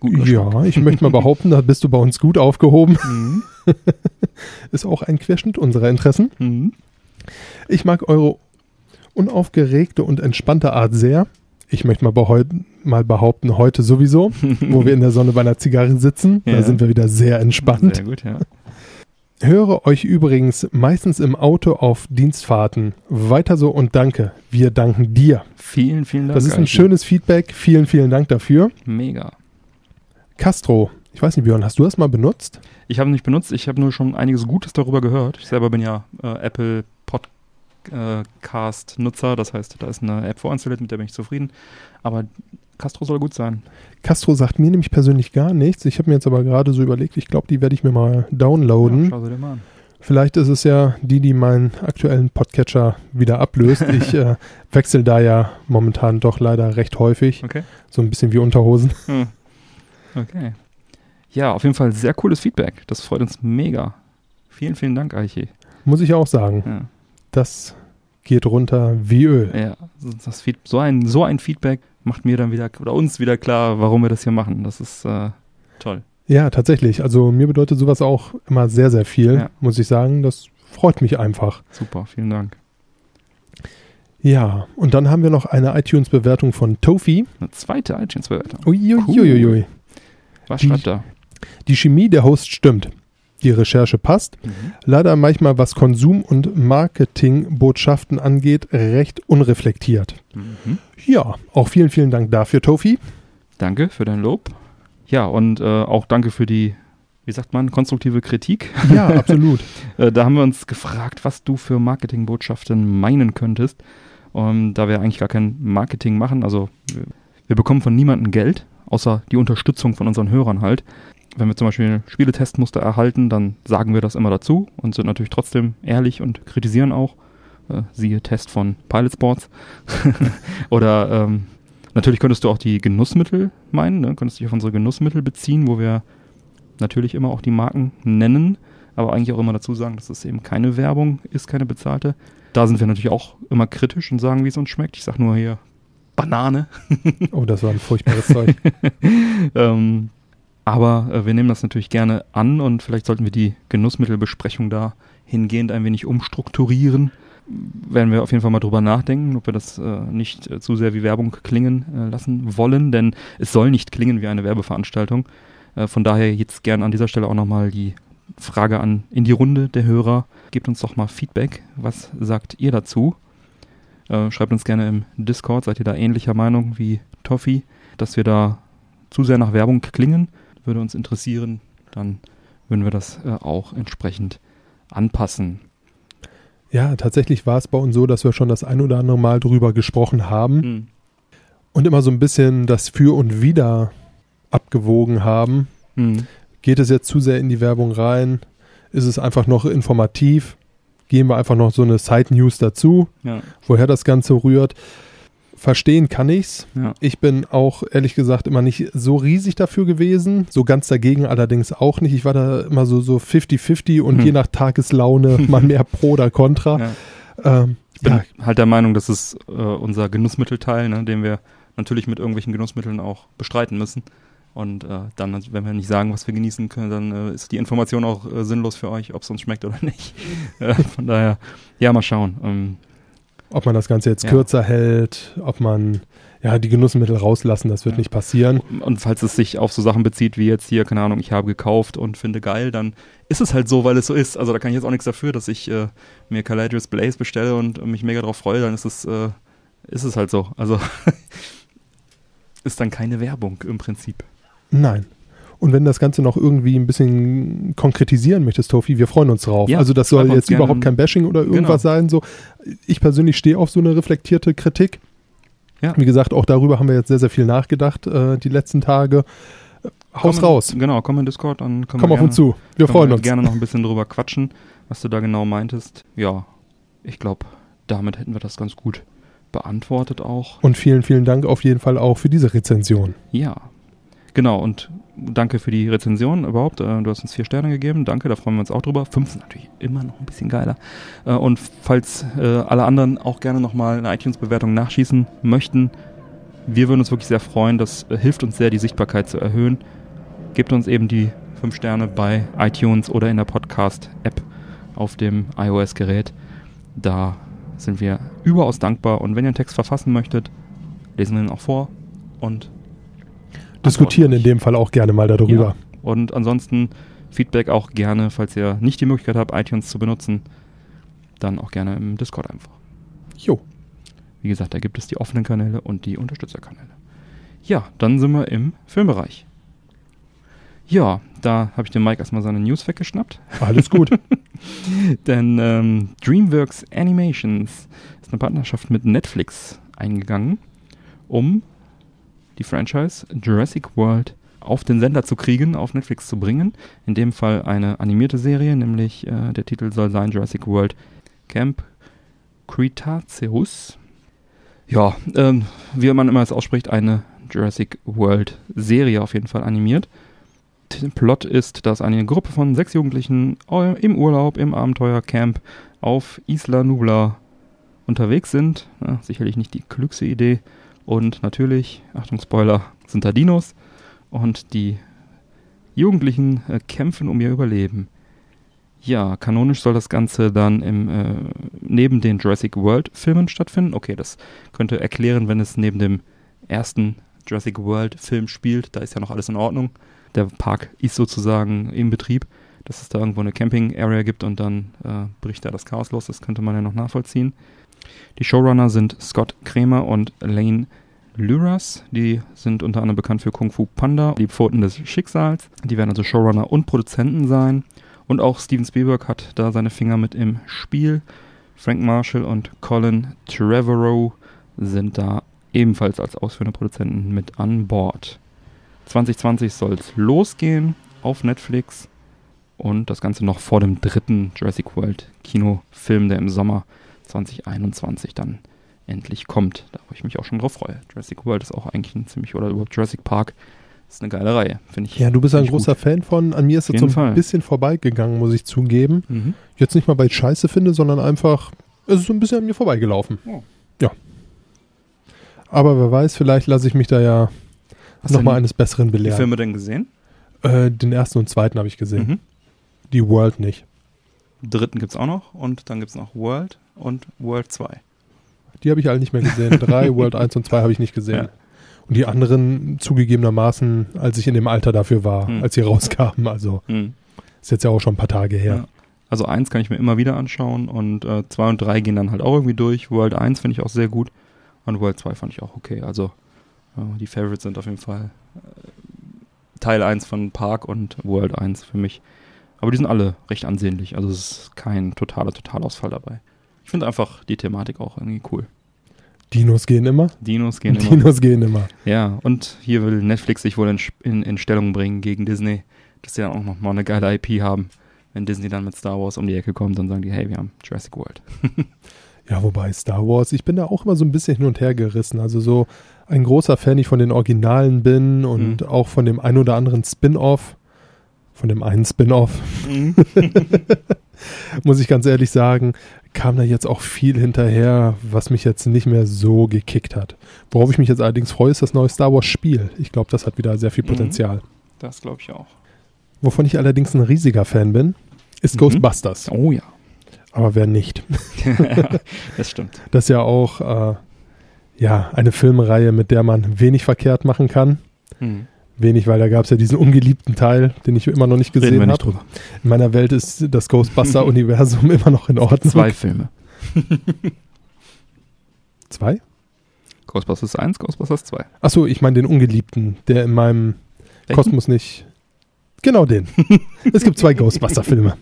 Geschmack. Ja, ich möchte mal behaupten, da bist du bei uns gut aufgehoben. Mhm. Ist auch ein Querschnitt unserer Interessen. Mhm. Ich mag eure unaufgeregte und entspannte Art sehr. Ich möchte mal, beheu- mal behaupten, heute sowieso, wo wir in der Sonne bei einer Zigarre sitzen. Da Ja. sind wir wieder sehr entspannt. Sehr gut, ja. Höre euch übrigens meistens im Auto auf Dienstfahrten. Weiter so und danke. Wir danken dir. Vielen, vielen Dank. Das ist ein schönes Feedback. Vielen, vielen Dank dafür. Mega. Castro, ich weiß nicht, Björn, hast du das mal benutzt? Ich habe nicht benutzt, ich habe nur schon einiges Gutes darüber gehört. Ich selber bin ja äh, Apple Podcast-Nutzer, das heißt, da ist eine App vorinstalliert, mit der bin ich zufrieden. Aber Castro soll gut sein. Castro sagt mir nämlich persönlich gar nichts. Ich habe mir jetzt aber gerade so überlegt, ich glaube, die werde ich mir mal downloaden. Ja, schau sie dir mal an. Vielleicht ist es ja die, die meinen aktuellen Podcatcher wieder ablöst. Ich äh, wechsle da ja momentan doch leider recht häufig. Okay. So ein bisschen wie Unterhosen. Hm. Okay. Ja, auf jeden Fall sehr cooles Feedback. Das freut uns mega. Vielen, vielen Dank, Eichi. Muss ich auch sagen. Ja, Das geht runter wie Öl. ja das Feed so, ein, so ein Feedback macht mir dann wieder oder uns wieder klar, warum wir das hier machen. Das ist äh, toll. Ja, tatsächlich. Also mir bedeutet sowas auch immer sehr, sehr viel, Ja. muss ich sagen. Das freut mich einfach. Super, vielen Dank. Ja, und dann haben wir noch eine iTunes-Bewertung von Tofi. Eine zweite iTunes-Bewertung. Uiuiuiui. Was Die- schreibt er? Die Chemie der Host stimmt. Die Recherche passt. Mhm. Leider manchmal, was Konsum- und Marketingbotschaften angeht, recht unreflektiert. Mhm. Ja, auch vielen, vielen Dank dafür, Tofi. Danke für dein Lob. Ja, und äh, auch danke für die, wie sagt man, konstruktive Kritik. Ja, absolut. Äh, da haben wir uns gefragt, was du für Marketingbotschaften meinen könntest. Und da wir eigentlich gar kein Marketing machen, also wir, wir bekommen von niemandem Geld, außer die Unterstützung von unseren Hörern halt. Wenn wir zum Beispiel Spieletestmuster erhalten, dann sagen wir das immer dazu und sind natürlich trotzdem ehrlich und kritisieren auch. Äh, siehe Test von Pilot Sports. Oder ähm, natürlich könntest du auch die Genussmittel meinen, ne? könntest dich auf unsere Genussmittel beziehen, wo wir natürlich immer auch die Marken nennen, aber eigentlich auch immer dazu sagen, dass es eben keine Werbung ist, keine bezahlte. Da sind wir natürlich auch immer kritisch und sagen, wie es uns schmeckt. Ich sag nur hier Banane. Oh, das war ein furchtbares Zeug. ähm, aber äh, wir nehmen das natürlich gerne an und vielleicht sollten wir die Genussmittelbesprechung da hingehend ein wenig umstrukturieren. Werden wir auf jeden Fall mal drüber nachdenken, ob wir das äh, nicht äh, zu sehr wie Werbung klingen äh, lassen wollen, denn es soll nicht klingen wie eine Werbeveranstaltung. Äh, von daher jetzt gern an dieser Stelle auch nochmal die Frage an in die Runde der Hörer. Gebt uns doch mal Feedback. Was sagt ihr dazu? Äh, schreibt uns gerne im Discord. Seid ihr da ähnlicher Meinung wie Toffi, dass wir da zu sehr nach Werbung klingen? Würde uns interessieren. Dann würden wir das äh, auch entsprechend anpassen. Ja, tatsächlich war es bei uns so, dass wir schon das ein oder andere Mal drüber gesprochen haben Hm. und immer so ein bisschen das Für und Wider abgewogen haben. Hm. Geht es jetzt zu sehr in die Werbung rein? Ist es einfach noch informativ? Gehen wir einfach noch so eine Side-News dazu, Ja, woher das Ganze rührt? Verstehen kann ich's. ja. Ich bin auch ehrlich gesagt immer nicht so riesig dafür gewesen, so ganz dagegen allerdings auch nicht. Ich war da immer so so 50-50 und Hm. je nach Tageslaune mal mehr pro oder contra. ja. Ähm, Ich bin ja, halt der Meinung, das ist äh, unser Genussmittelteil, ne, den wir natürlich mit irgendwelchen Genussmitteln auch bestreiten müssen. Und äh, dann, wenn wir nicht sagen, was wir genießen können, dann äh, ist die Information auch äh, sinnlos für euch, ob es uns schmeckt oder nicht. äh, von daher, ja, mal schauen. Ähm, ob man das Ganze jetzt Ja. kürzer hält, ob man ja die Genussmittel rauslassen, das wird Ja. nicht passieren. und falls es sich auf so Sachen bezieht, wie jetzt hier, keine Ahnung, ich habe gekauft und finde geil, dann ist es halt so, weil es so ist. Also da kann ich jetzt auch nichts dafür, dass ich äh, mir Calidris Blaze bestelle und äh, mich mega drauf freue, dann ist es, äh, ist es halt so. Also ist dann keine Werbung im Prinzip. Nein. Und wenn das Ganze noch irgendwie ein bisschen konkretisieren möchtest, Tofi, wir freuen uns drauf. Ja, also das soll jetzt überhaupt kein Bashing oder irgendwas Genau. sein. So, ich persönlich stehe auf so eine reflektierte Kritik. Ja. Wie gesagt, auch darüber haben wir jetzt sehr, sehr viel nachgedacht äh, die letzten Tage. Haus Komm raus. Genau, komm in Discord, dann können Komm wir auf gerne, uns zu. Wir freuen wir uns. gerne noch ein bisschen drüber quatschen, was du da genau meintest. Ja, ich glaube, damit hätten wir das ganz gut beantwortet auch. Und vielen, vielen Dank auf jeden Fall auch für diese Rezension. Ja, genau. Und danke für die Rezension überhaupt. Äh, Du hast uns vier Sterne gegeben. Danke, da freuen wir uns auch drüber. Fünf sind natürlich immer noch ein bisschen geiler. Äh, Und falls äh, alle anderen auch gerne nochmal eine iTunes-Bewertung nachschießen möchten, wir würden uns wirklich sehr freuen. Das äh, hilft uns sehr, die Sichtbarkeit zu erhöhen. Gebt uns eben die fünf Sterne bei iTunes oder in der Podcast-App auf dem iOS-Gerät. Da sind wir überaus dankbar. Und wenn ihr einen Text verfassen möchtet, lesen wir ihn auch vor und Diskutieren in dem Fall auch gerne mal darüber. Ja. Und ansonsten Feedback auch gerne, falls ihr nicht die Möglichkeit habt, iTunes zu benutzen, dann auch gerne im Discord einfach. Jo. Wie gesagt, da gibt es die offenen Kanäle und die Unterstützerkanäle. Ja, dann sind wir im Filmbereich. Ja, da habe ich dem Mike erstmal seine News weggeschnappt. Alles gut. Denn ähm, DreamWorks Animations ist eine Partnerschaft mit Netflix eingegangen, um die Franchise Jurassic World auf den Sender zu kriegen, auf Netflix zu bringen. In dem Fall eine animierte Serie, nämlich äh, der Titel soll sein Jurassic World Camp Cretaceous. Ja, ähm, wie man immer es ausspricht, eine Jurassic World Serie auf jeden Fall animiert. Der Plot ist, dass eine Gruppe von sechs Jugendlichen äh, im Urlaub, im Abenteuercamp auf Isla Nubla unterwegs sind. Ja, sicherlich nicht die klügste Idee. Und natürlich, Achtung Spoiler, sind da Dinos. Und die Jugendlichen äh, kämpfen um ihr Überleben. Ja, kanonisch soll das Ganze dann im, äh, neben den Jurassic World Filmen stattfinden. Okay, das könnte erklären, wenn es neben dem ersten Jurassic World Film spielt. Da ist ja noch alles in Ordnung. Der Park ist sozusagen im Betrieb, dass es da irgendwo eine Camping Area gibt und dann äh, bricht da das Chaos los. Das könnte man ja noch nachvollziehen. Die Showrunner sind Scott Kramer und Lane Luras. Die sind unter anderem bekannt für Kung Fu Panda, die Pfoten des Schicksals. Die werden also Showrunner und Produzenten sein. Und auch Steven Spielberg hat da seine Finger mit im Spiel. Frank Marshall und Colin Trevorrow sind da ebenfalls als ausführende Produzenten mit an Bord. 2020 soll es losgehen auf Netflix und das Ganze noch vor dem dritten Jurassic World Kinofilm, der im Sommer 2021 dann endlich kommt. Da wo ich mich auch schon drauf freue. Jurassic World ist auch eigentlich ein ziemlich, oder überhaupt Jurassic Park ist eine geile Reihe, finde ich. Ja, du bist ein großer Fan von. An mir ist das so ein Fall. bisschen vorbeigegangen, muss ich zugeben. Mhm. Jetzt nicht mal, weil ich scheiße finde, sondern einfach, es ist so ein bisschen an mir vorbeigelaufen. Oh. Ja. Aber wer weiß, vielleicht lasse ich mich da ja nochmal eines Besseren die belehren. Filme denn gesehen? Äh, den ersten und zweiten habe ich gesehen. Mhm. Die World nicht. Dritten gibt es auch noch und dann gibt es noch World und World 2. Die habe ich alle nicht mehr gesehen. Drei, World 1 und 2 habe ich nicht gesehen. Ja. Und die anderen zugegebenermaßen, als ich in dem Alter dafür war, Hm. als sie rauskamen. Also Mhm. ist jetzt ja auch schon ein paar Tage her. Ja. Also eins kann ich mir immer wieder anschauen und äh, zwei und drei gehen dann halt auch irgendwie durch. World 1 finde ich auch sehr gut und World 2 fand ich auch okay. Also äh, die Favorites sind auf jeden Fall äh, Teil 1 von Park und World 1 für mich. Aber die sind alle recht ansehnlich. Also es ist kein totaler Totalausfall dabei. Ich finde einfach die Thematik auch irgendwie cool. Dinos gehen immer. Dinos gehen immer. Dinos gehen immer. Ja, und hier will Netflix sich wohl in, in, in Stellung bringen gegen Disney, dass sie dann auch nochmal eine geile IP haben. Wenn Disney dann mit Star Wars um die Ecke kommt, dann sagen die, hey, wir haben Jurassic World. Ja, wobei Star Wars, ich bin da auch immer so ein bisschen hin und her gerissen. Also so ein großer Fan ich von den Originalen bin und Mhm. auch von dem ein oder anderen Spin-off. Von dem einen Spin-off, muss ich ganz ehrlich sagen, kam da jetzt auch viel hinterher, was mich jetzt nicht mehr so gekickt hat. Worauf ich mich jetzt allerdings freue, ist das neue Star Wars Spiel. Ich glaube, das hat wieder sehr viel Mhm. Potenzial. Das glaube ich auch. Wovon ich allerdings ein riesiger Fan bin, ist Mhm. Ghostbusters. Oh ja. Aber wer nicht? das stimmt. Das ist ja auch äh, ja, eine Filmreihe, mit der man wenig verkehrt machen kann. Mhm. Wenig, weil da gab es ja diesen ungeliebten Teil, den ich immer noch nicht gesehen habe. In meiner Welt ist das Ghostbuster-Universum immer noch in Ordnung. Zwei Filme. Zwei? Ghostbusters 1, Ghostbusters 2. Achso, ich meine den ungeliebten, der in meinem Welchen? Kosmos nicht. Genau den. es gibt zwei Ghostbuster-Filme.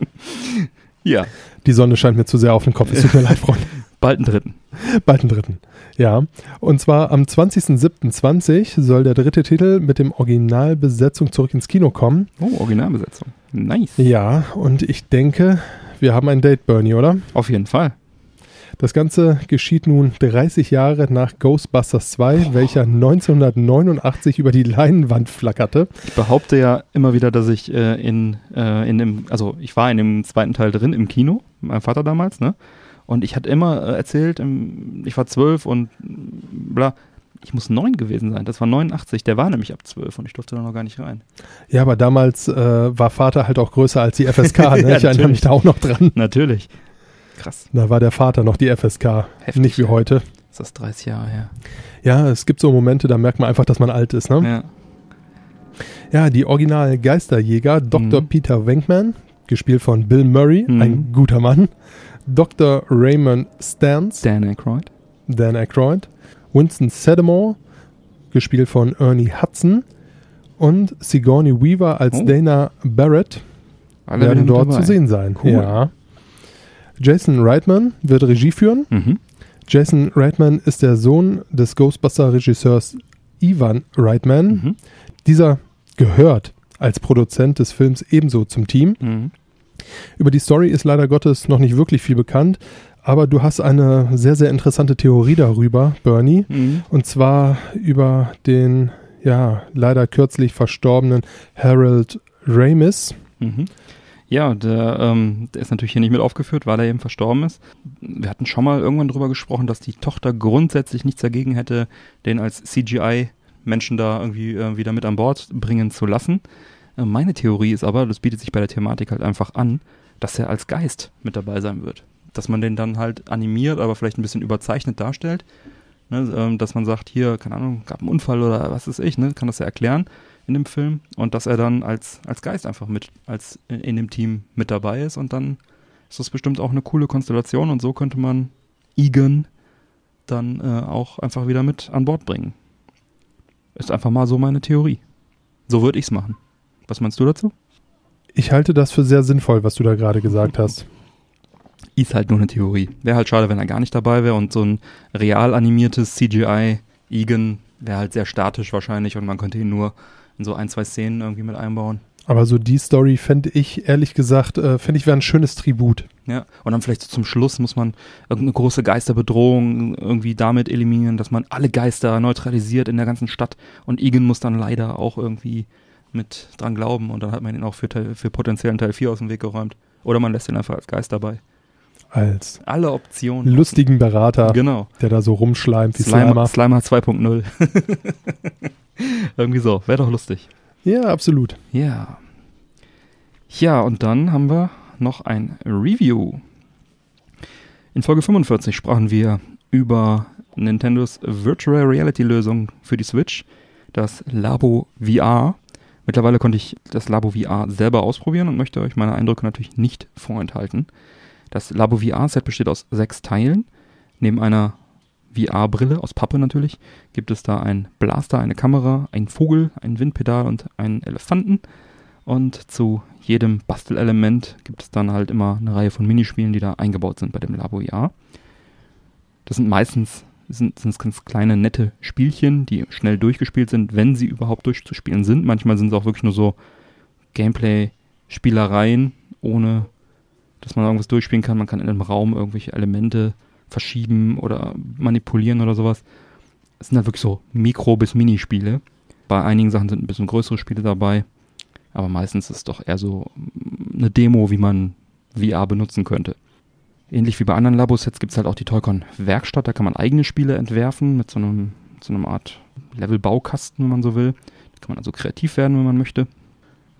Ja, Die Sonne scheint mir zu sehr auf den Kopf. Es tut mir leid, Freunde. Bald einen dritten. Bald einen dritten. Ja. Und zwar am 20.07.20 soll der dritte Titel mit dem Originalbesetzung zurück ins Kino kommen. Oh, Originalbesetzung. Nice. Ja, und ich denke, wir haben ein Date, Bernie, oder? Auf jeden Fall. Das Ganze geschieht nun 30 Jahre nach Ghostbusters 2, welcher 1989 über die Leinwand flackerte. Ich behaupte ja immer wieder, dass ich äh, in, äh, in dem, also ich war in dem zweiten Teil drin im Kino, mit meinem Vater damals, ne? Und ich hatte immer äh, erzählt, ich war zwölf und bla, ich muss neun gewesen sein. Das war 89, der war nämlich ab zwölf und ich durfte da noch gar nicht rein. Ja, aber damals äh, war Vater halt auch größer als die FSK. Ne? Ja, ich erinnere mich da auch noch dran. Natürlich. Krass. Da war der Vater noch die FSK, Heftig. nicht wie heute. Ist das 30 Jahre her? Ja, es gibt so Momente, da merkt man einfach, dass man alt ist. Ne? Ja. Ja, die original Geisterjäger, Dr. Mhm. Peter Venkman, gespielt von Bill Murray, Mhm. ein guter Mann. Dr. Raymond Stantz, Dan Aykroyd. Dan Aykroyd. Winston Sedamore, gespielt von Ernie Hudson. Und Sigourney Weaver als Oh. Dana Barrett Alle werden dort dabei. zu sehen sein. Cool. Ja. Jason Reitman wird Regie führen. Mhm. Jason Reitman ist der Sohn des Ghostbuster-Regisseurs Ivan Reitman. Mhm. Dieser gehört als Produzent des Films ebenso zum Team. Mhm. Über die Story ist leider Gottes noch nicht wirklich viel bekannt, aber du hast eine sehr, sehr interessante Theorie darüber, Bernie. Mhm. Und zwar über den, ja, leider kürzlich verstorbenen Harold Ramis. Mhm. Ja, der, ähm, der ist natürlich hier nicht mit aufgeführt, weil er eben verstorben ist. Wir hatten schon mal irgendwann drüber gesprochen, dass die Tochter grundsätzlich nichts dagegen hätte, den als CGI-Menschen da irgendwie äh, wieder mit an Bord bringen zu lassen. Äh, meine Theorie ist aber, das bietet sich bei der Thematik halt einfach an, dass er als Geist mit dabei sein wird. Dass man den dann halt animiert, aber vielleicht ein bisschen überzeichnet darstellt. Ne, ähm, dass man sagt, hier, keine Ahnung, gab einen Unfall oder was ist ich, ne, kann das ja erklären in dem Film und dass er dann als, als Geist einfach mit, als in, in dem Team mit dabei ist und dann ist das bestimmt auch eine coole Konstellation und so könnte man Egan dann äh, auch einfach wieder mit an Bord bringen. Ist einfach mal so meine Theorie. So würde ich's machen. Was meinst du dazu? Ich halte das für sehr sinnvoll, was du da gerade gesagt hast. Ist halt nur eine Theorie. Wäre halt schade, wenn er gar nicht dabei wäre und so ein real animiertes CGI Egan wäre halt sehr statisch wahrscheinlich und man könnte ihn nur in so ein, zwei Szenen irgendwie mit einbauen. Aber so die Story fände ich, ehrlich gesagt, äh, fände ich wäre ein schönes Tribut. Ja, und dann vielleicht so zum Schluss muss man irgendeine große Geisterbedrohung irgendwie damit eliminieren, dass man alle Geister neutralisiert in der ganzen Stadt und Egan muss dann leider auch irgendwie mit dran glauben und dann hat man ihn auch für, Teil, für potenziellen Teil 4 aus dem Weg geräumt. Oder man lässt ihn einfach als Geist dabei. Als Alle Optionen. lustigen Berater, Genau. der da so rumschleimt wie Slimer, Slimer. Slimer 2.0. irgendwie so. Wäre doch lustig. Ja, absolut. Ja. Ja, und dann haben wir noch ein Review. In Folge 45 sprachen wir über Nintendos Virtual Reality Lösung für die Switch, das Labo VR. Mittlerweile konnte ich das Labo VR selber ausprobieren und möchte euch meine Eindrücke natürlich nicht vorenthalten. Das Labo VR-Set besteht aus sechs Teilen. Neben einer VR-Brille aus Pappe natürlich gibt es da einen Blaster, eine Kamera, einen Vogel, ein Windpedal und einen Elefanten. Und zu jedem Bastelelement gibt es dann halt immer eine Reihe von Minispielen, die da eingebaut sind bei dem Labo VR. Das sind meistens sind, sind ganz kleine, nette Spielchen, die schnell durchgespielt sind, wenn sie überhaupt durchzuspielen sind. Manchmal sind es auch wirklich nur so Gameplay-Spielereien, ohne dass man irgendwas durchspielen kann. Man kann in einem Raum irgendwelche Elemente verschieben oder manipulieren oder sowas. Es sind halt wirklich so Mikro- bis Minispiele. Bei einigen Sachen sind ein bisschen größere Spiele dabei, aber meistens ist es doch eher so mm, eine Demo, wie man VR benutzen könnte. Ähnlich wie bei anderen Labosets gibt es halt auch die Toycon Werkstatt, da kann man eigene Spiele entwerfen mit so einem, so einer Art Level-Baukasten, wenn man so will. Da kann man also kreativ werden, wenn man möchte.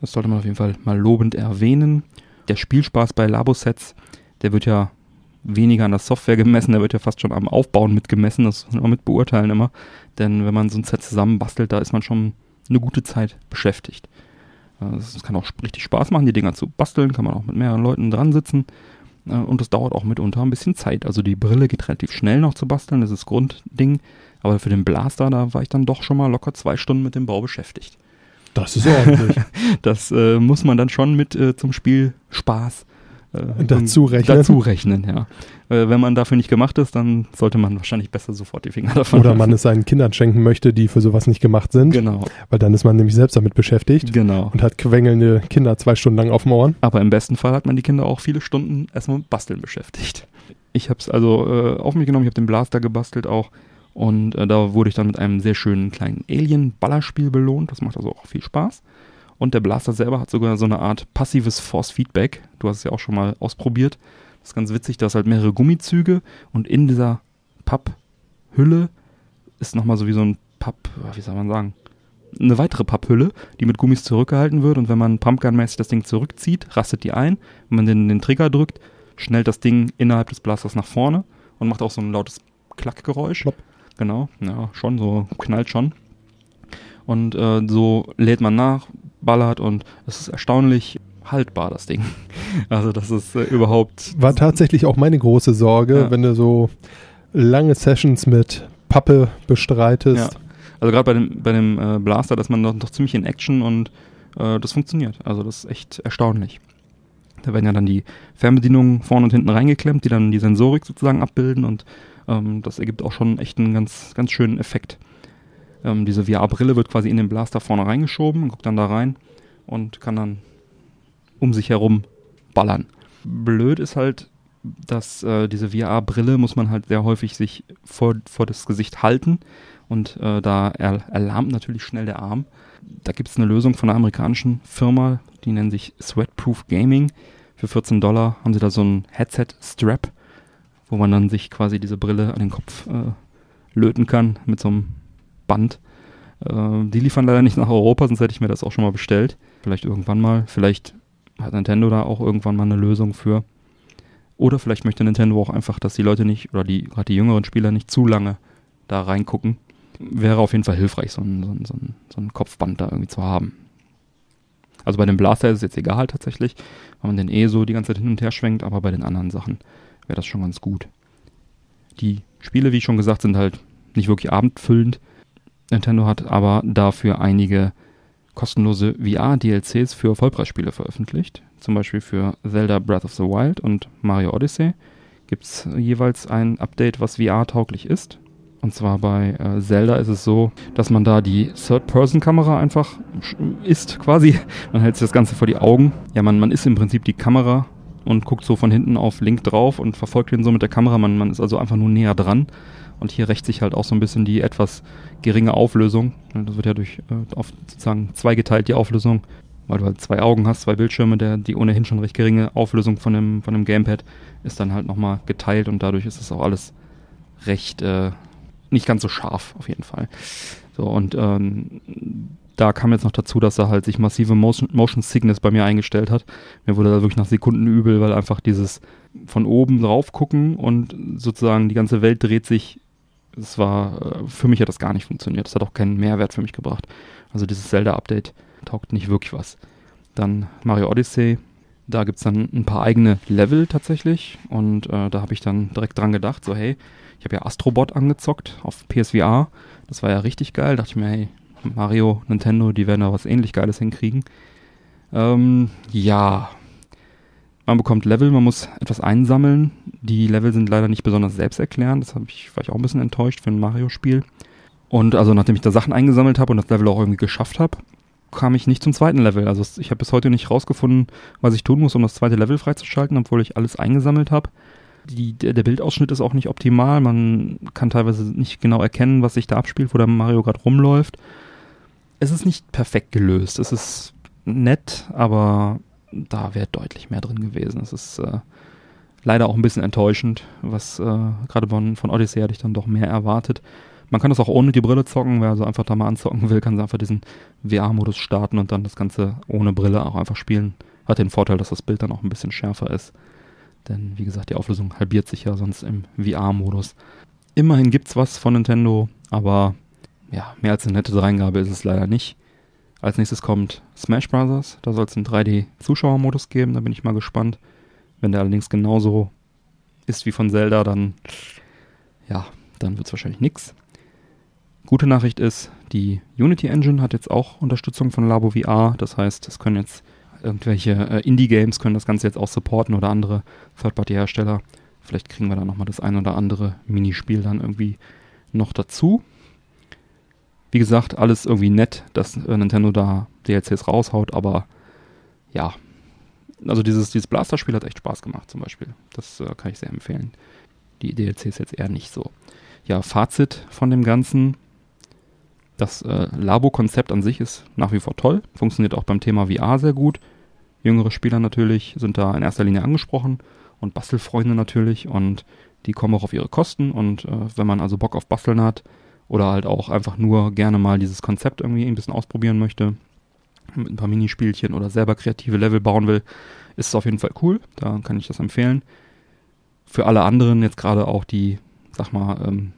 Das sollte man auf jeden Fall mal lobend erwähnen. Der Spielspaß bei Labosets, der wird ja weniger an der Software gemessen, der wird ja fast schon am Aufbauen mitgemessen, das muss man mit beurteilen immer. Denn wenn man so ein Set zusammenbastelt, da ist man schon eine gute Zeit beschäftigt. Äh, Es kann auch richtig Spaß machen, die Dinger zu basteln, kann man auch mit mehreren Leuten dran sitzen. Äh, Und das dauert auch mitunter ein bisschen Zeit. Also die Brille geht relativ schnell noch zu basteln, das ist das Grundding. Aber für den Blaster, da war ich dann doch schon mal locker zwei Stunden mit dem Bau beschäftigt. Das ist ordentlich. Das äh, muss man dann schon mit äh, zum Spiel Spaß äh, Dazu rechnen. Dazu rechnen, ja. Äh, wenn man dafür nicht gemacht ist, dann sollte man wahrscheinlich besser sofort die Finger davon Oder lassen. man es seinen Kindern schenken möchte, die für sowas nicht gemacht sind. Genau, Weil dann ist man nämlich selbst damit beschäftigt genau. und hat quengelnde Kinder zwei Stunden lang auf Ohren. Aber im besten Fall hat man die Kinder auch viele Stunden erstmal mit Basteln beschäftigt. Ich habe es also äh, auf mich genommen, ich habe den Blaster gebastelt auch. Und äh, da wurde ich dann mit einem sehr schönen kleinen Alien-Ballerspiel belohnt. Das macht also auch viel Spaß. Und der Blaster selber hat sogar so eine Art passives Force-Feedback. Du hast es ja auch schon mal ausprobiert. Das ist ganz witzig, da ist halt mehrere Gummizüge und in dieser Papphülle ist nochmal so wie so ein Papp, wie soll man sagen, eine weitere Papphülle, die mit Gummis zurückgehalten wird und wenn man Pumpgun-mäßig das Ding zurückzieht, rastet die ein. Wenn man den, den Trigger drückt, schnellt das Ding innerhalb des Blasters nach vorne und macht auch so ein lautes Klackgeräusch. Plopp. Genau, ja, schon, so knallt schon. Und äh, so lädt man nach, ballert und es ist erstaunlich haltbar, das Ding. Also das ist äh, überhaupt War tatsächlich auch meine große Sorge, Ja. wenn du so lange Sessions mit Pappe bestreitest. Ja. Also gerade bei dem, bei dem äh, Blaster, dass man noch, noch ziemlich in Action und äh, das funktioniert. Also das ist echt erstaunlich. Da werden ja dann die Fernbedienungen vorne und hinten reingeklemmt, die dann die Sensorik sozusagen abbilden und ähm, das ergibt auch schon echt einen ganz, ganz schönen Effekt. Ähm, diese VR-Brille wird quasi in den Blaster vorne reingeschoben, guckt dann da rein und kann dann um sich herum ballern. Blöd ist halt, dass äh, diese VR-Brille muss man halt sehr häufig sich vor, vor das Gesicht halten und äh, da er, erlahmt natürlich schnell der Arm. Da gibt es eine Lösung von einer amerikanischen Firma, die nennen sich Sweatproof Gaming. Für 14 Dollar haben sie da so ein Headset-Strap, wo man dann sich quasi diese Brille an den Kopf äh, löten kann mit so einem Band. Äh, die liefern leider nicht nach Europa, sonst hätte ich mir das auch schon mal bestellt. Vielleicht irgendwann mal. Vielleicht hat Nintendo da auch irgendwann mal eine Lösung für. Oder vielleicht möchte Nintendo auch einfach, dass die Leute nicht, oder die, gerade die jüngeren Spieler nicht zu lange da reingucken. Wäre auf jeden Fall hilfreich, so ein, so, ein, so, ein, so ein Kopfband da irgendwie zu haben. Also bei dem Blaster ist es jetzt egal tatsächlich, weil man den eh so die ganze Zeit hin und her schwenkt, aber bei den anderen Sachen wäre das schon ganz gut. Die Spiele, wie schon gesagt, sind halt nicht wirklich abendfüllend. Nintendo hat aber dafür einige kostenlose VR-DLCs für Vollpreisspiele veröffentlicht. Zum Beispiel für Zelda Breath of the Wild und Mario Odyssey gibt es jeweils ein Update, was VR-tauglich ist. Und zwar bei äh, Zelda ist es so, dass man da die Third-Person-Kamera einfach ist quasi. Man hält sich das Ganze vor die Augen. Ja, man, man ist im Prinzip die Kamera und guckt so von hinten auf Link drauf und verfolgt ihn so mit der Kamera. Man, man ist also einfach nur näher dran. Und hier rächt sich halt auch so ein bisschen die etwas geringe Auflösung. Das wird ja durch äh, auf sozusagen zweigeteilt die Auflösung, weil du halt zwei Augen hast, zwei Bildschirme, der die ohnehin schon recht geringe Auflösung von dem, von dem Gamepad ist dann halt nochmal geteilt und dadurch ist es auch alles recht äh, nicht ganz so scharf auf jeden Fall. So und ähm, da kam jetzt noch dazu, dass er halt sich massive Motion, Motion Sickness bei mir eingestellt hat. Mir wurde da wirklich nach Sekunden übel, weil einfach dieses von oben drauf gucken und sozusagen die ganze Welt dreht sich. Es war, äh, für mich hat das gar nicht funktioniert. Das hat auch keinen Mehrwert für mich gebracht. Also dieses Zelda-Update taugt nicht wirklich was. Dann Mario Odyssey. Da gibt es dann ein paar eigene Level tatsächlich. Und äh, da habe ich dann direkt dran gedacht, so hey, ich habe ja Astrobot angezockt auf PSVR. Das war ja richtig geil. Dachte ich mir, hey, Mario, Nintendo, die werden da was ähnlich Geiles hinkriegen. Ähm, ja. Man bekommt Level, man muss etwas einsammeln. Die Level sind leider nicht besonders selbsterklärend. Das ich, war ich auch ein bisschen enttäuscht für ein Mario-Spiel. Und also nachdem ich da Sachen eingesammelt habe und das Level auch irgendwie geschafft habe, kam ich nicht zum zweiten Level. Also ich habe bis heute nicht rausgefunden, was ich tun muss, um das zweite Level freizuschalten, obwohl ich alles eingesammelt habe. Die, der Bildausschnitt ist auch nicht optimal. Man kann teilweise nicht genau erkennen, was sich da abspielt, wo der Mario gerade rumläuft. Es ist nicht perfekt gelöst. Es ist nett, aber da wäre deutlich mehr drin gewesen. Es ist äh, leider auch ein bisschen enttäuschend, was äh, gerade von, von Odyssey hatte ich dann doch mehr erwartet. Man kann das auch ohne die Brille zocken, wer also einfach da mal anzocken will, kann einfach diesen VR-Modus starten und dann das Ganze ohne Brille auch einfach spielen. Hat den Vorteil, dass das Bild dann auch ein bisschen schärfer ist. Denn wie gesagt, die Auflösung halbiert sich ja sonst im VR-Modus. Immerhin gibt's was von Nintendo, aber ja, mehr als eine nette Dreingabe ist es leider nicht. Als nächstes kommt Smash Bros. Da soll es einen 3D-Zuschauermodus geben, da bin ich mal gespannt. Wenn der allerdings genauso ist wie von Zelda, dann ja, dann wird es wahrscheinlich nix. Gute Nachricht ist, Die Unity Engine hat jetzt auch Unterstützung von Labo VR. Das heißt, es können jetzt irgendwelche äh, Indie-Games können das Ganze jetzt auch supporten oder andere Third-Party-Hersteller. Vielleicht kriegen wir da nochmal das ein oder andere Minispiel dann irgendwie noch dazu. Wie gesagt, alles irgendwie nett, dass äh, Nintendo da DLCs raushaut, aber ja, also dieses, dieses Blaster-Spiel hat echt Spaß gemacht zum Beispiel. Das äh, kann ich sehr empfehlen. Die DLCs jetzt eher nicht so. Ja, Fazit von dem Ganzen. Das äh, Labo-Konzept an sich ist nach wie vor toll, funktioniert auch beim Thema VR sehr gut. Jüngere Spieler natürlich sind da in erster Linie angesprochen und Bastelfreunde natürlich und die kommen auch auf ihre Kosten und äh, wenn man also Bock auf Basteln hat oder halt auch einfach nur gerne mal dieses Konzept irgendwie ein bisschen ausprobieren möchte, mit ein paar Minispielchen oder selber kreative Level bauen will, ist es auf jeden Fall cool. Da kann ich das empfehlen. Für alle anderen, jetzt gerade auch die, sag mal, ähm,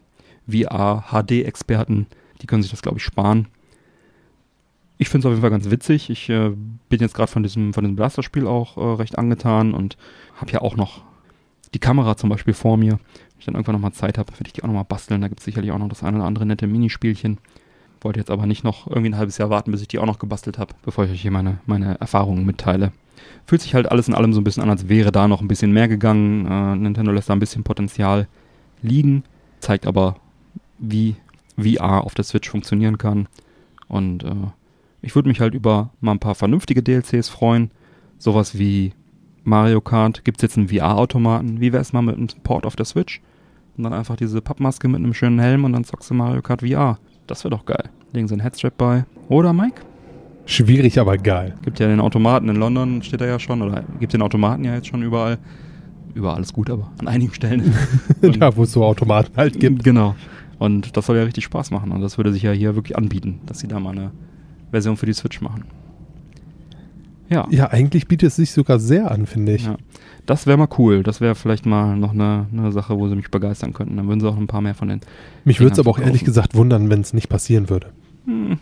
VR-HD-Experten, die können sich das, glaube ich, sparen. Ich finde es auf jeden Fall ganz witzig. Ich äh, bin jetzt gerade von diesem, von diesem Blaster-Spiel auch äh, recht angetan und habe ja auch noch die Kamera zum Beispiel vor mir. Ich dann irgendwann nochmal Zeit habe, werde ich die auch nochmal basteln. Da gibt es sicherlich auch noch das eine oder andere nette Minispielchen. Wollte jetzt aber nicht noch irgendwie ein halbes Jahr warten, bis ich die auch noch gebastelt habe, bevor ich euch hier meine, meine Erfahrungen mitteile. Fühlt sich halt alles in allem so ein bisschen an, als wäre da noch ein bisschen mehr gegangen. Äh, Nintendo lässt da ein bisschen Potenzial liegen, zeigt aber, wie VR auf der Switch funktionieren kann. Und äh, ich würde mich halt über mal ein paar vernünftige DLCs freuen. Sowas wie Mario Kart. Gibt es jetzt einen VR-Automaten? Wie wäre es mal mit einem Port auf der Switch? Und dann einfach diese Pappmaske mit einem schönen Helm und dann zockst du Mario Kart VR. Das wäre doch geil. Legen sie einen Headstrap bei. Oder, Mike? Schwierig, aber geil. Gibt ja den Automaten in London, steht er ja schon, oder gibt den Automaten ja jetzt schon überall. Überall ist gut, aber an einigen Stellen. da, wo es so Automaten halt gibt. Genau. Und das soll ja richtig Spaß machen. Und das würde sich ja hier wirklich anbieten, dass sie da mal eine Version für die Switch machen. Ja. Ja, eigentlich bietet es sich sogar sehr an, finde ich. Ja. Das wäre mal cool. Das wäre vielleicht mal noch eine, eine, Sache, wo sie mich begeistern könnten. Dann würden sie auch ein paar mehr von den. Mich würde es aber auch ehrlich gesagt wundern, wenn es nicht passieren würde. Hm.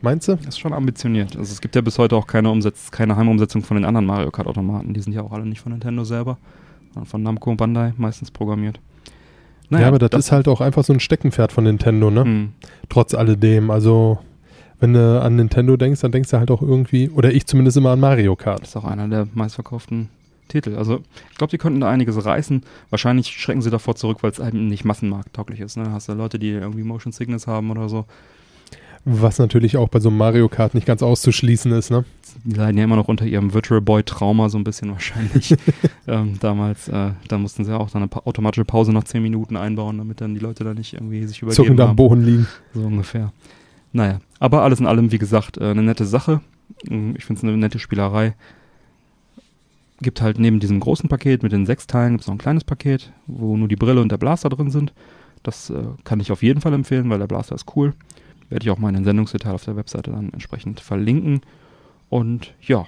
Meinst du? Das ist schon ambitioniert. Also es gibt ja bis heute auch keine, Umsetz keine Heimumsetzung von den anderen Mario Kart Automaten. Die sind ja auch alle nicht von Nintendo selber, sondern von Namco und Bandai meistens programmiert. Naja, ja, aber das, das, ist halt auch einfach so ein Steckenpferd von Nintendo, ne? Hm. Trotz alledem. Also wenn du an Nintendo denkst, dann denkst du halt auch irgendwie, oder ich zumindest immer an Mario Kart. Das ist auch einer der meistverkauften Titel. Also ich glaube, die könnten da einiges reißen. Wahrscheinlich schrecken sie davor zurück, weil es halt nicht massenmarkttauglich ist. Ne? Hast du Leute, die irgendwie Motion Sickness haben oder so. Was natürlich auch bei so einem Mario Kart nicht ganz auszuschließen ist, ne? Die leiden ja immer noch unter ihrem Virtual Boy Trauma so ein bisschen wahrscheinlich. ähm, damals, äh, da mussten sie auch dann eine pa automatische Pause nach 10 Minuten einbauen, damit dann die Leute da nicht irgendwie sich übergeben Zuckend am Boden liegen. So ungefähr. Naja, aber alles in allem, wie gesagt, äh, eine nette Sache. Mm, ich finde es eine nette Spielerei. Gibt halt neben diesem großen Paket mit den sechs Teilen gibt es noch ein kleines Paket, wo nur die Brille und der Blaster drin sind. Das äh, kann ich auf jeden Fall empfehlen, weil der Blaster ist cool. Werde ich auch mal in den Sendungsdetail auf der Webseite dann entsprechend verlinken. Und ja,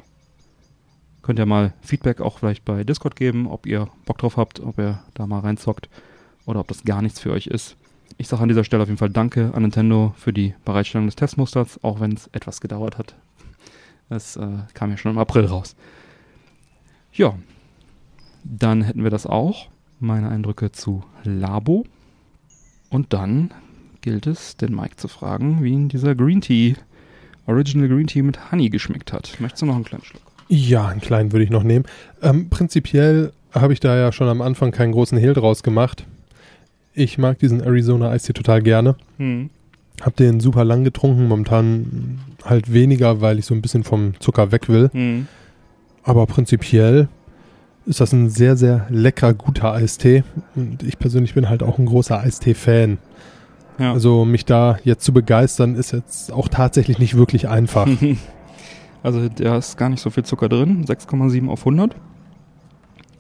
könnt ihr mal Feedback auch vielleicht bei Discord geben, ob ihr Bock drauf habt, ob ihr da mal reinzockt oder ob das gar nichts für euch ist. Ich sage an dieser Stelle auf jeden Fall Danke an Nintendo für die Bereitstellung des Testmusters, auch wenn es etwas gedauert hat. Es äh, kam ja schon im April raus. Ja, dann hätten wir das auch. Meine Eindrücke zu Labo. Und dann gilt es, den Mike zu fragen, wie ihn dieser Green Tea, Original Green Tea mit Honey geschmeckt hat. Möchtest du noch einen kleinen Schluck? Ja, einen kleinen würde ich noch nehmen. Ähm, prinzipiell habe ich da ja schon am Anfang keinen großen Hehl draus gemacht. Ich mag diesen Arizona Eistee total gerne. Hm. Hab den super lang getrunken, momentan halt weniger, weil ich so ein bisschen vom Zucker weg will. Hm. Aber prinzipiell ist das ein sehr, sehr leckerer, guter Eistee. Und ich persönlich bin halt auch ein großer Eistee-Fan. Ja. Also mich da jetzt zu begeistern, ist jetzt auch tatsächlich nicht wirklich einfach. also da ist gar nicht so viel Zucker drin, 6,7 auf 100.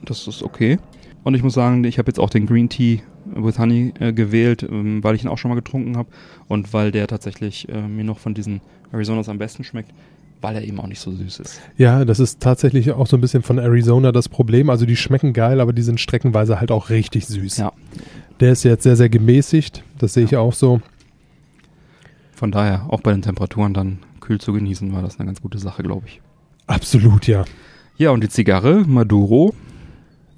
Das ist okay. Und ich muss sagen, ich habe jetzt auch den Green Tea with Honey äh, gewählt, ähm, weil ich ihn auch schon mal getrunken habe und weil der tatsächlich äh, mir noch von diesen Arizonas am besten schmeckt, weil er eben auch nicht so süß ist. Ja, das ist tatsächlich auch so ein bisschen von Arizona das Problem. Also die schmecken geil, aber die sind streckenweise halt auch richtig süß. Ja. Der ist jetzt sehr, sehr gemäßigt, das sehe ich auch so. Von daher, auch bei den Temperaturen dann kühl zu genießen, war das eine ganz gute Sache, glaube ich. Absolut, ja. Ja, und die Zigarre, Maduro,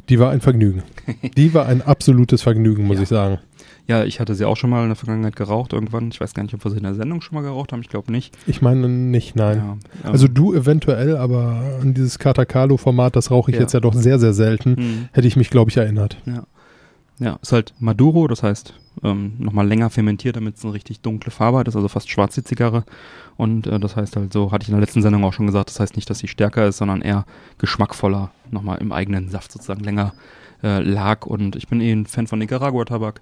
Die war ein Vergnügen. Die war ein absolutes Vergnügen, muss Ja. ich sagen. Ja, ich hatte sie auch schon mal in der Vergangenheit geraucht irgendwann. Ich weiß gar nicht, ob wir sie in der Sendung schon mal geraucht haben. Ich glaube nicht. Ich meine nicht, nein. Ja, ähm, Also du eventuell, aber an dieses Katakalo-Format, das rauche ich Ja. jetzt ja doch sehr, sehr selten. hm. Hätte ich mich, glaube ich, erinnert. Ja. Ja, ist halt Maduro, das heißt ähm, nochmal länger fermentiert, damit es eine richtig dunkle Farbe hat, ist also fast schwarz die Zigarre. Und äh, das heißt halt so, hatte ich in der letzten Sendung auch schon gesagt, das heißt nicht, dass sie stärker ist, sondern eher geschmackvoller, nochmal im eigenen Saft sozusagen länger äh, lag. Und ich bin eh ein Fan von Nicaragua-Tabak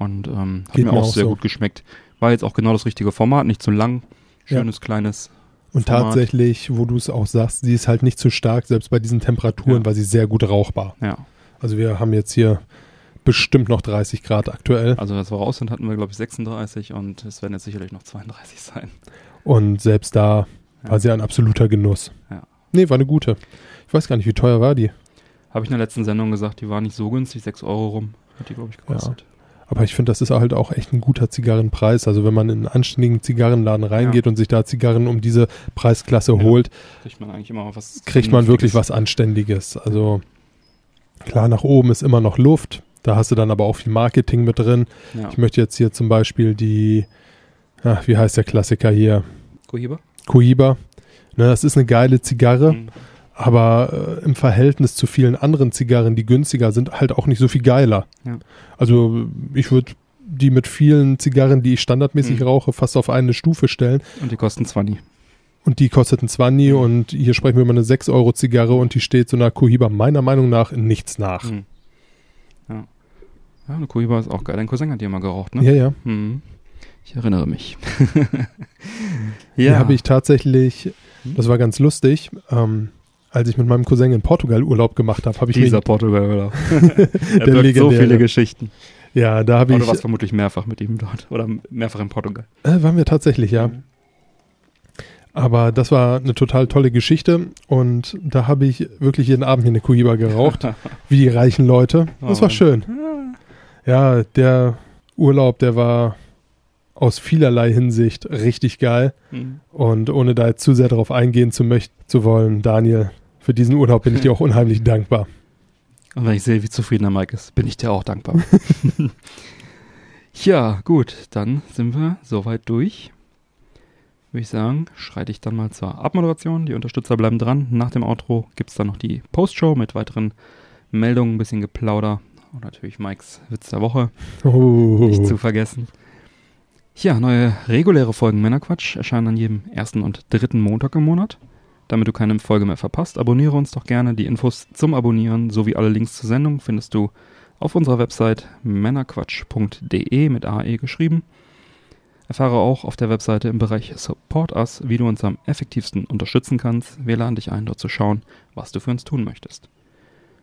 und ähm, hat Geht mir auch, auch sehr so. gut geschmeckt. War jetzt auch genau das richtige Format, nicht zu lang, schönes kleines. Und Format. tatsächlich, wo du es auch sagst, sie ist halt nicht zu stark, selbst bei diesen Temperaturen Ja. war sie sehr gut rauchbar. Ja, Also wir haben jetzt hier bestimmt noch 30 Grad aktuell. also als wir raus sind, hatten wir glaube ich 36 und es werden jetzt sicherlich noch 32 sein. Und selbst da Ja. war sie ein absoluter Genuss. Ja. Nee, war eine gute. Ich weiß gar nicht, wie teuer war die. Habe ich in der letzten Sendung gesagt, die war nicht so günstig, 6 Euro rum hat die, glaube ich, gekostet. Aber ich finde, das ist halt auch echt ein guter Zigarrenpreis. Also wenn man in einen anständigen Zigarrenladen reingeht und sich da Zigarren um diese Preisklasse Ja. holt, Kriegt man eigentlich immer was. kriegt man wirklich was Anständiges. Also klar, nach oben ist immer noch Luft. Da hast du dann aber auch viel Marketing mit drin. Ja. Ich möchte jetzt hier zum Beispiel die, ach, wie heißt der Klassiker hier? Cohiba? Cohiba. Ne, das ist eine geile Zigarre, Mhm. Aber äh, im Verhältnis zu vielen anderen Zigarren, die günstiger sind, halt auch nicht so viel geiler. Ja. Also ich würde die mit vielen Zigarren, die ich standardmäßig Mhm. rauche, fast auf eine Stufe stellen. Und die kosten 20. Und die kostet ein 20 Mhm. und hier sprechen wir über eine 6 Euro Zigarre und die steht so einer Cohiba meiner Meinung nach in nichts nach. Mhm. Ja. Ja, eine Cohiba ist auch geil. Dein Cousin hat die immer geraucht, ne? Ja, ja. Mhm. Ich erinnere mich. Die habe ich tatsächlich, das war ganz lustig, ähm, als ich mit meinem Cousin in Portugal Urlaub gemacht habe, habe ich Dieser mich, Portugal-Urlaub. er Der birgt so legendäre. viele Geschichten. ja, da habe ich, du warst vermutlich mehrfach mit ihm dort. Oder mehrfach in Portugal. äh, waren wir tatsächlich, ja. Mhm. Aber das war eine total tolle Geschichte und da habe ich wirklich jeden Abend hier eine Cohiba geraucht, wie die reichen Leute. Das Oh war schön. Ja, der Urlaub, der war aus vielerlei Hinsicht richtig geil. Mhm. Und ohne da jetzt zu sehr darauf eingehen zu, möcht zu wollen, Daniel, für diesen Urlaub bin ich dir auch unheimlich dankbar. Und wenn ich sehe, wie zufrieden der Mike ist, bin ich dir auch dankbar. ja, gut, dann sind wir soweit durch. Würde ich sagen, schreite ich dann mal zur Abmoderation. Die Unterstützer bleiben dran. Nach dem Outro gibt es dann noch die Postshow mit weiteren Meldungen, ein bisschen Geplauder und natürlich Mikes Witz der Woche. Oh. Nicht zu vergessen. Ja, neue reguläre Folgen Männerquatsch erscheinen an jedem ersten und dritten Montag im Monat. Damit du keine Folge mehr verpasst, abonniere uns doch gerne. Die Infos zum Abonnieren sowie alle Links zur Sendung findest du auf unserer Website männerquatsch.de mit AE geschrieben. Erfahre auch auf der Webseite im Bereich Support Us, wie du uns am effektivsten unterstützen kannst. Wir laden dich ein, dort zu schauen, was du für uns tun möchtest.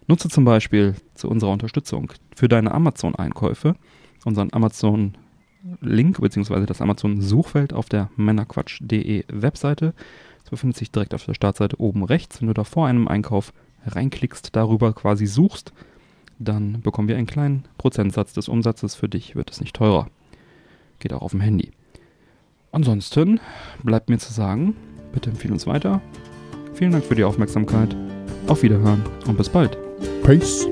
Nutze zum Beispiel zu unserer Unterstützung für deine Amazon-Einkäufe unseren Amazon-Link bzw. das Amazon-Suchfeld auf der männerquatsch.de Webseite. Es befindet sich direkt auf der Startseite oben rechts. Wenn du da vor einem Einkauf reinklickst, darüber quasi suchst, dann bekommen wir einen kleinen Prozentsatz des Umsatzes. Für dich wird es nicht teurer. Geht auch auf dem Handy. Ansonsten bleibt mir zu sagen, bitte empfehle uns weiter. Vielen Dank für die Aufmerksamkeit. Auf Wiederhören und bis bald. Peace.